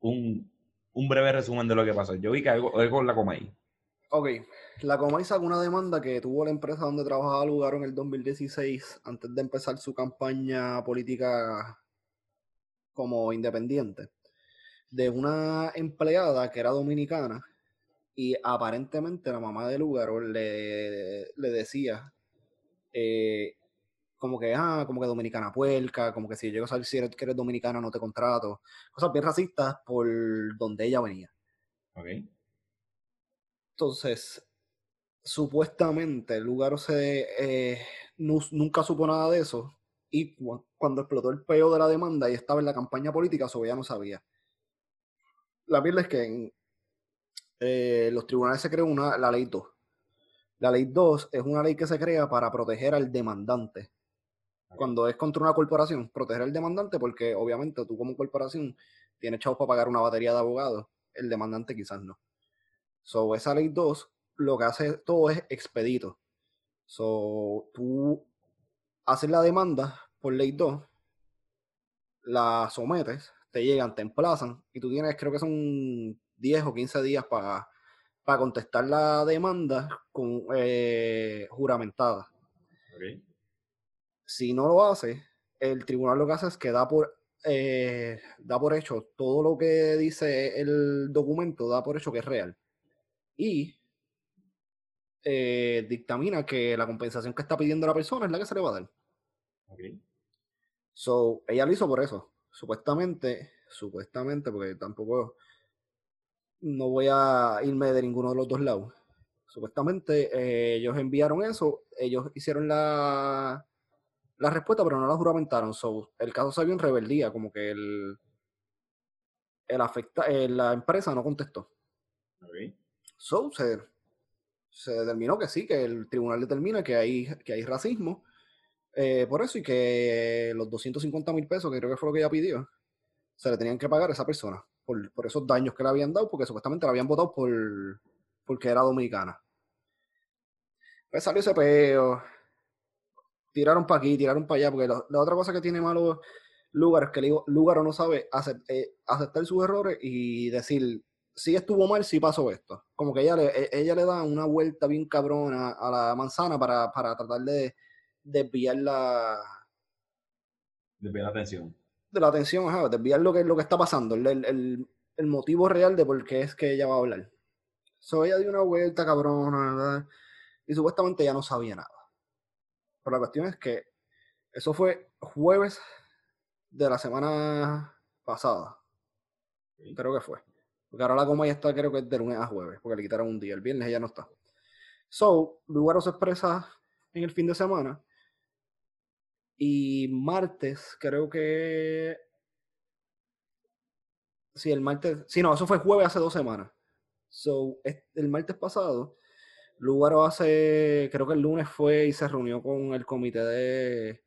un, breve resumen de lo que pasó. Yo vi que algo, algo la coma ahí. Ok, la Comay sacó una demanda que tuvo la empresa donde trabajaba Lugaro en el 2016 antes de empezar su campaña política como independiente de una empleada que era dominicana y aparentemente la mamá de Lugaro le, le decía eh, como que, ah, como que dominicana puerca, como que si llego a saber si eres, que eres dominicana no te contrato, cosas bien racistas por donde ella venía. Okay. Entonces, supuestamente el lugar se, eh, nunca supo nada de eso. Y cuando explotó el peo de la demanda y estaba en la campaña política, eso ya no sabía. La verdad es que en eh, los tribunales se creó una, la ley 2. La ley 2 es una ley que se crea para proteger al demandante. Cuando es contra una corporación, proteger al demandante porque obviamente tú como corporación tienes chavos para pagar una batería de abogados, el demandante quizás no. So, esa ley 2 lo que hace todo es expedito. So, tú haces la demanda por ley 2, la sometes, te llegan, te emplazan y tú tienes, creo que son 10 o 15 días para contestar la demanda con, eh, juramentada. Si no lo hace, el tribunal lo que hace es que da por, eh, da por hecho todo lo que dice el documento, da por hecho que es real y eh, dictamina que la compensación que está pidiendo la persona es la que se le va a dar. Okay. So, ella lo hizo por eso. Supuestamente, supuestamente, porque tampoco no voy a irme de ninguno de los dos lados. Supuestamente eh, ellos enviaron eso, ellos hicieron la, la respuesta, pero no la juramentaron. So, el caso salió en rebeldía, como que el, el afecta, eh, la empresa no contestó. Okay. So, se, determinó que sí, que el tribunal determina que hay, que hay racismo eh, por eso y que los 250 mil pesos, que creo que fue lo que ella pidió, se le tenían que pagar a esa persona por, esos daños que le habían dado, porque supuestamente la habían votado por porque era dominicana. Pues salió ese peo, tiraron para aquí, tiraron para allá, porque la, otra cosa que tiene malo Lugar es que Lugar no sabe eh, aceptar sus errores y decir, sí estuvo mal, sí pasó esto. Como que ella le, e, ella le da una vuelta bien cabrona a la manzana para, tratar de desviar la... Desviar la atención. De la atención, ajá, desviar lo que, lo que está pasando, el, motivo real de por qué es que ella va a hablar. So, ella dio una vuelta cabrona, ¿verdad? Y supuestamente ya no sabía nada. Pero la cuestión es que eso fue jueves de la semana pasada. Creo que fue Porque ahora la coma ya está, creo que es de lunes a jueves, porque le quitaron un día. El viernes ella no está. So, Lugaro se expresa en el fin de semana. Y martes, creo que. Sí, el martes. Sí, no, eso fue jueves hace dos semanas. So, el martes pasado, Lugaro hace. Creo que el lunes fue y se reunió con el comité de.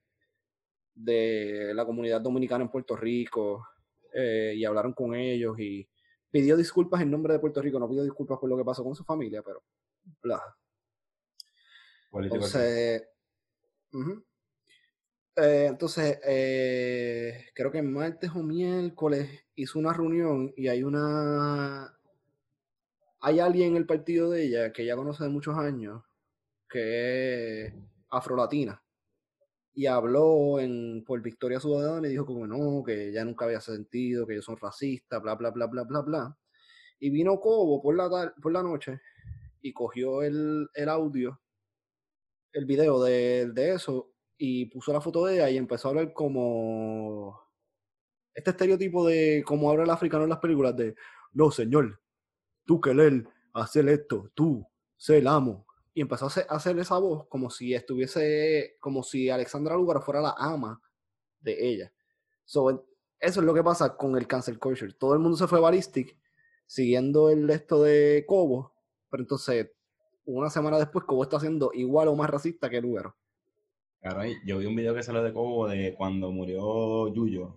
de la comunidad dominicana en Puerto Rico. Eh, y hablaron con ellos y pidió disculpas en nombre de Puerto Rico, no pidió disculpas por lo que pasó con su familia, pero bla. Entonces, eh, entonces eh, creo que martes o miércoles hizo una reunión y hay una... Hay alguien en el partido de ella que ella conoce de muchos años, que es afrolatina. Y habló en, por Victoria Ciudadana y dijo como no, que ya nunca había sentido, que ellos son racistas, bla, bla, bla, bla, bla, bla. Y vino Cobo por la, por la noche y cogió el, el audio el video de, eso y puso la foto de ella y empezó a hablar como este estereotipo de cómo habla el africano en las películas de no señor, tú que él hacer esto, tú, sé el amo. Y empezó a hacer, esa voz como si estuviese, como si Alexandra Lugar fuera la ama de ella. eso es lo que pasa con el cancel culture. Todo el mundo se fue ballistic siguiendo el esto de Cobo, pero entonces una semana después Cobo está siendo igual o más racista que Lugaro. Claro, yo vi un video que salió de Cobo de cuando murió Yuyo.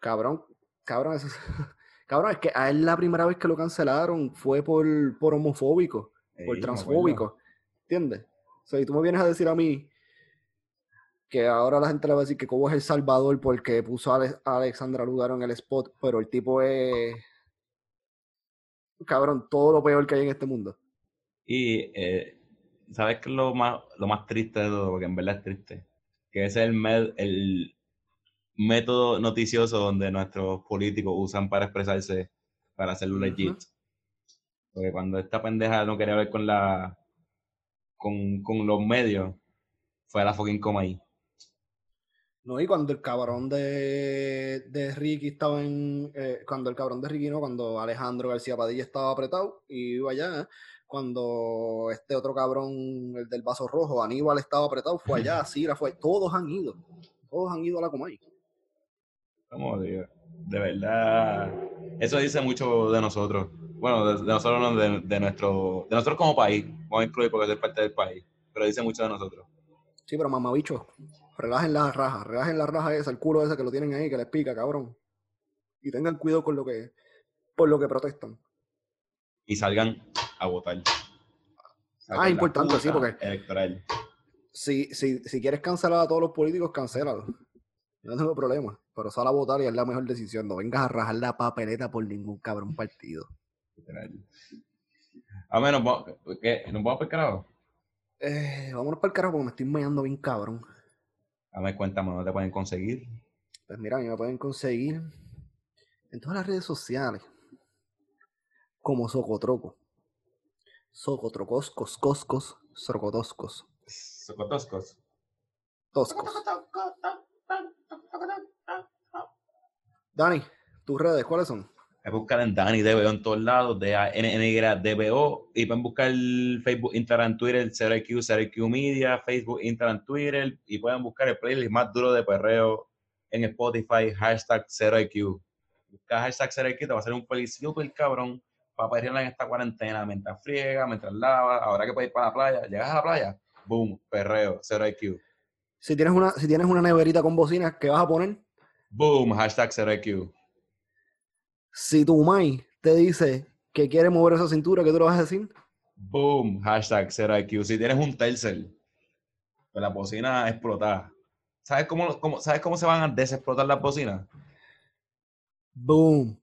Cabrón, cabrón, eso es, cabrón, es que a él la primera vez que lo cancelaron fue por, por homofóbico, por transfóbico, ¿entiendes? O sea, y tú me vienes a decir a mí que ahora la gente le va a decir que Cobo es el salvador porque puso a, Alexandra Lugaro en el spot, pero el tipo es, cabrón, todo lo peor que hay en este mundo. Y eh, ¿sabes qué es lo más, lo más triste de todo? Porque en verdad es triste. Que ese es el, el método noticioso donde nuestros políticos usan para expresarse, para hacerlo legit. Porque cuando esta pendeja no quería ver con la con, con los medios, fue a la fucking coma ahí. No, y cuando el cabrón de, de Ricky estaba en. Eh, cuando el cabrón de Ricky no, cuando Alejandro García Padilla estaba apretado y iba allá, cuando este otro cabrón, el del vaso rojo, Aníbal estaba apretado, fue allá, Sira fue, todos han ido, todos han ido a la Comay. Como digo, de verdad, eso dice mucho de nosotros. Bueno, de, nosotros, no, de, nuestro, de nosotros como país, vamos a incluir porque es parte del país, pero dice mucho de nosotros. Sí, pero mamabicho, relajen las rajas, relajen las rajas esa, el culo ese que lo tienen ahí, que les pica, cabrón. Y tengan cuidado con lo que, por lo que protestan. Y salgan a votar. ah, importante, sí, porque. Electoral. Si, si, si quieres cancelar a todos los políticos, cancélalo. No tengo problema. Pero sal a votar y es la mejor decisión. No vengas a rajar la papeleta por ningún cabrón partido. A menos, ¿qué? ¿Nos vamos para el carajo? Eh, vámonos para el carajo porque me estoy meando bien cabrón. A ver, cuéntame, ¿dónde te pueden conseguir? Pues mira, a mí me pueden conseguir en todas las redes sociales como Socotroco. Socotrocos, coscos, sorcotoscos. Socotoscos. Toscos. Dani, tus redes, ¿cuáles son? Es buscar en Dani DBO en todos lados, de a n n DBO, y pueden buscar Facebook, Instagram, Twitter, 0IQ, 0IQ Media, Facebook, Instagram, Twitter, y pueden buscar el playlist más duro de perreo en Spotify, hashtag 0IQ. Busca hashtag 0IQ, te va a hacer un playlist super cabrón para ir en esta cuarentena, mientras friega, mientras lava, ahora que puedes ir para la playa, llegas a la playa, boom, perreo, cero IQ. Si tienes una, si tienes una neverita con bocinas, ¿qué vas a poner? Boom, hashtag cero IQ. Si tu mai te dice que quiere mover esa cintura, ¿qué tú lo vas a decir? Boom, hashtag cero IQ. Si tienes un Telcel, pues la bocina explotada. ¿Sabes cómo, cómo, ¿Sabes cómo se van a desexplotar las bocinas? Boom,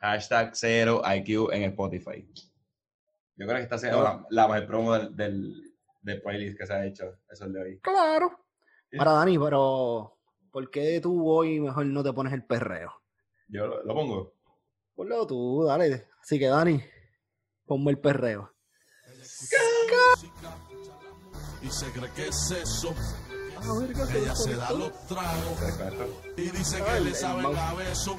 hashtag cero IQ en Spotify. Yo creo que está siendo la, la, mejor promo del, del, playlist que se ha hecho, eso es de hoy. Claro. Para Dani, pero ¿por qué tú hoy mejor no te pones el perreo? Yo lo, lo pongo. Ponlo tú, dale. Así que Dani, ponme el perreo. Y se cree que es eso. Ah, Ella se da los tragos y dice ah, que le saben a beso.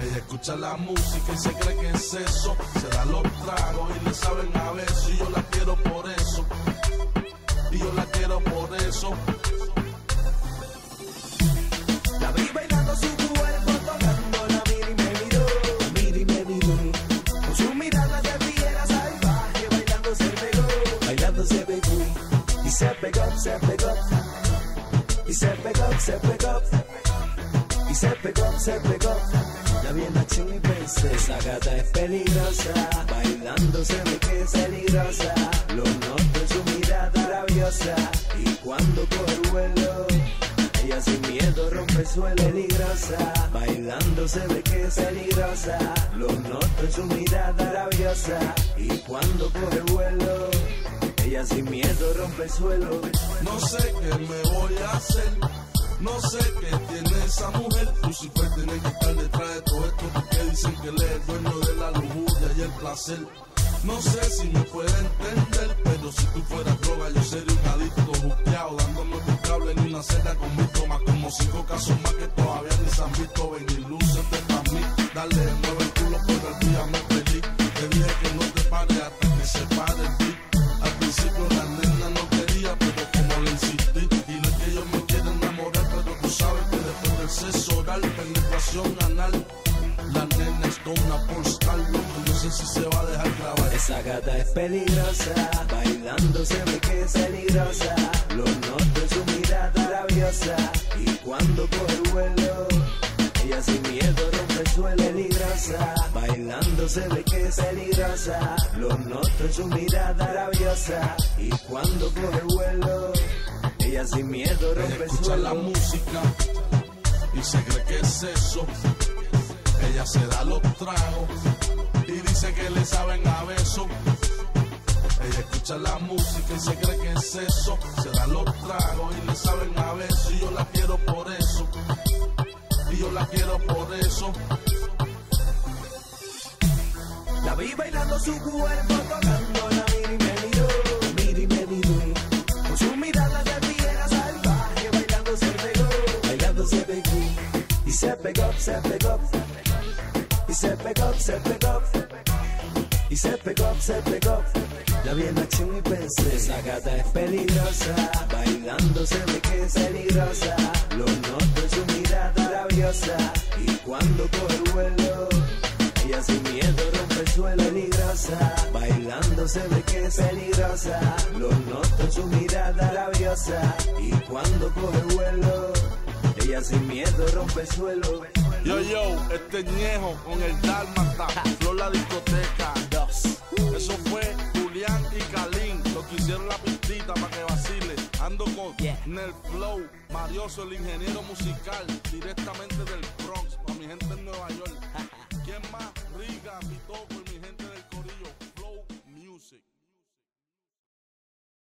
Ella escucha la música y se cree que es eso. Se da los tragos y le saben a beso. Y yo la quiero por eso. Y yo la quiero por eso. se pegó, se pegó. Y se pegó, se pegó. Y se pegó, se pegó. La viena chuli esa gata es peligrosa. Bailando se ve que es peligrosa. Lo noto en su mirada rabiosa. Y cuando por vuelo. Ella sin miedo rompe el suelo peligrosa, bailando se ve que es peligrosa. Lo noto en su mirada rabiosa y cuando por vuelo. Ella sin miedo rompe el suelo. No sé qué me voy a hacer. No sé qué tiene esa mujer. Lucifer tiene que estar detrás de todo esto porque dicen que él es dueño de la lujuria y el placer. No sé si me puede entender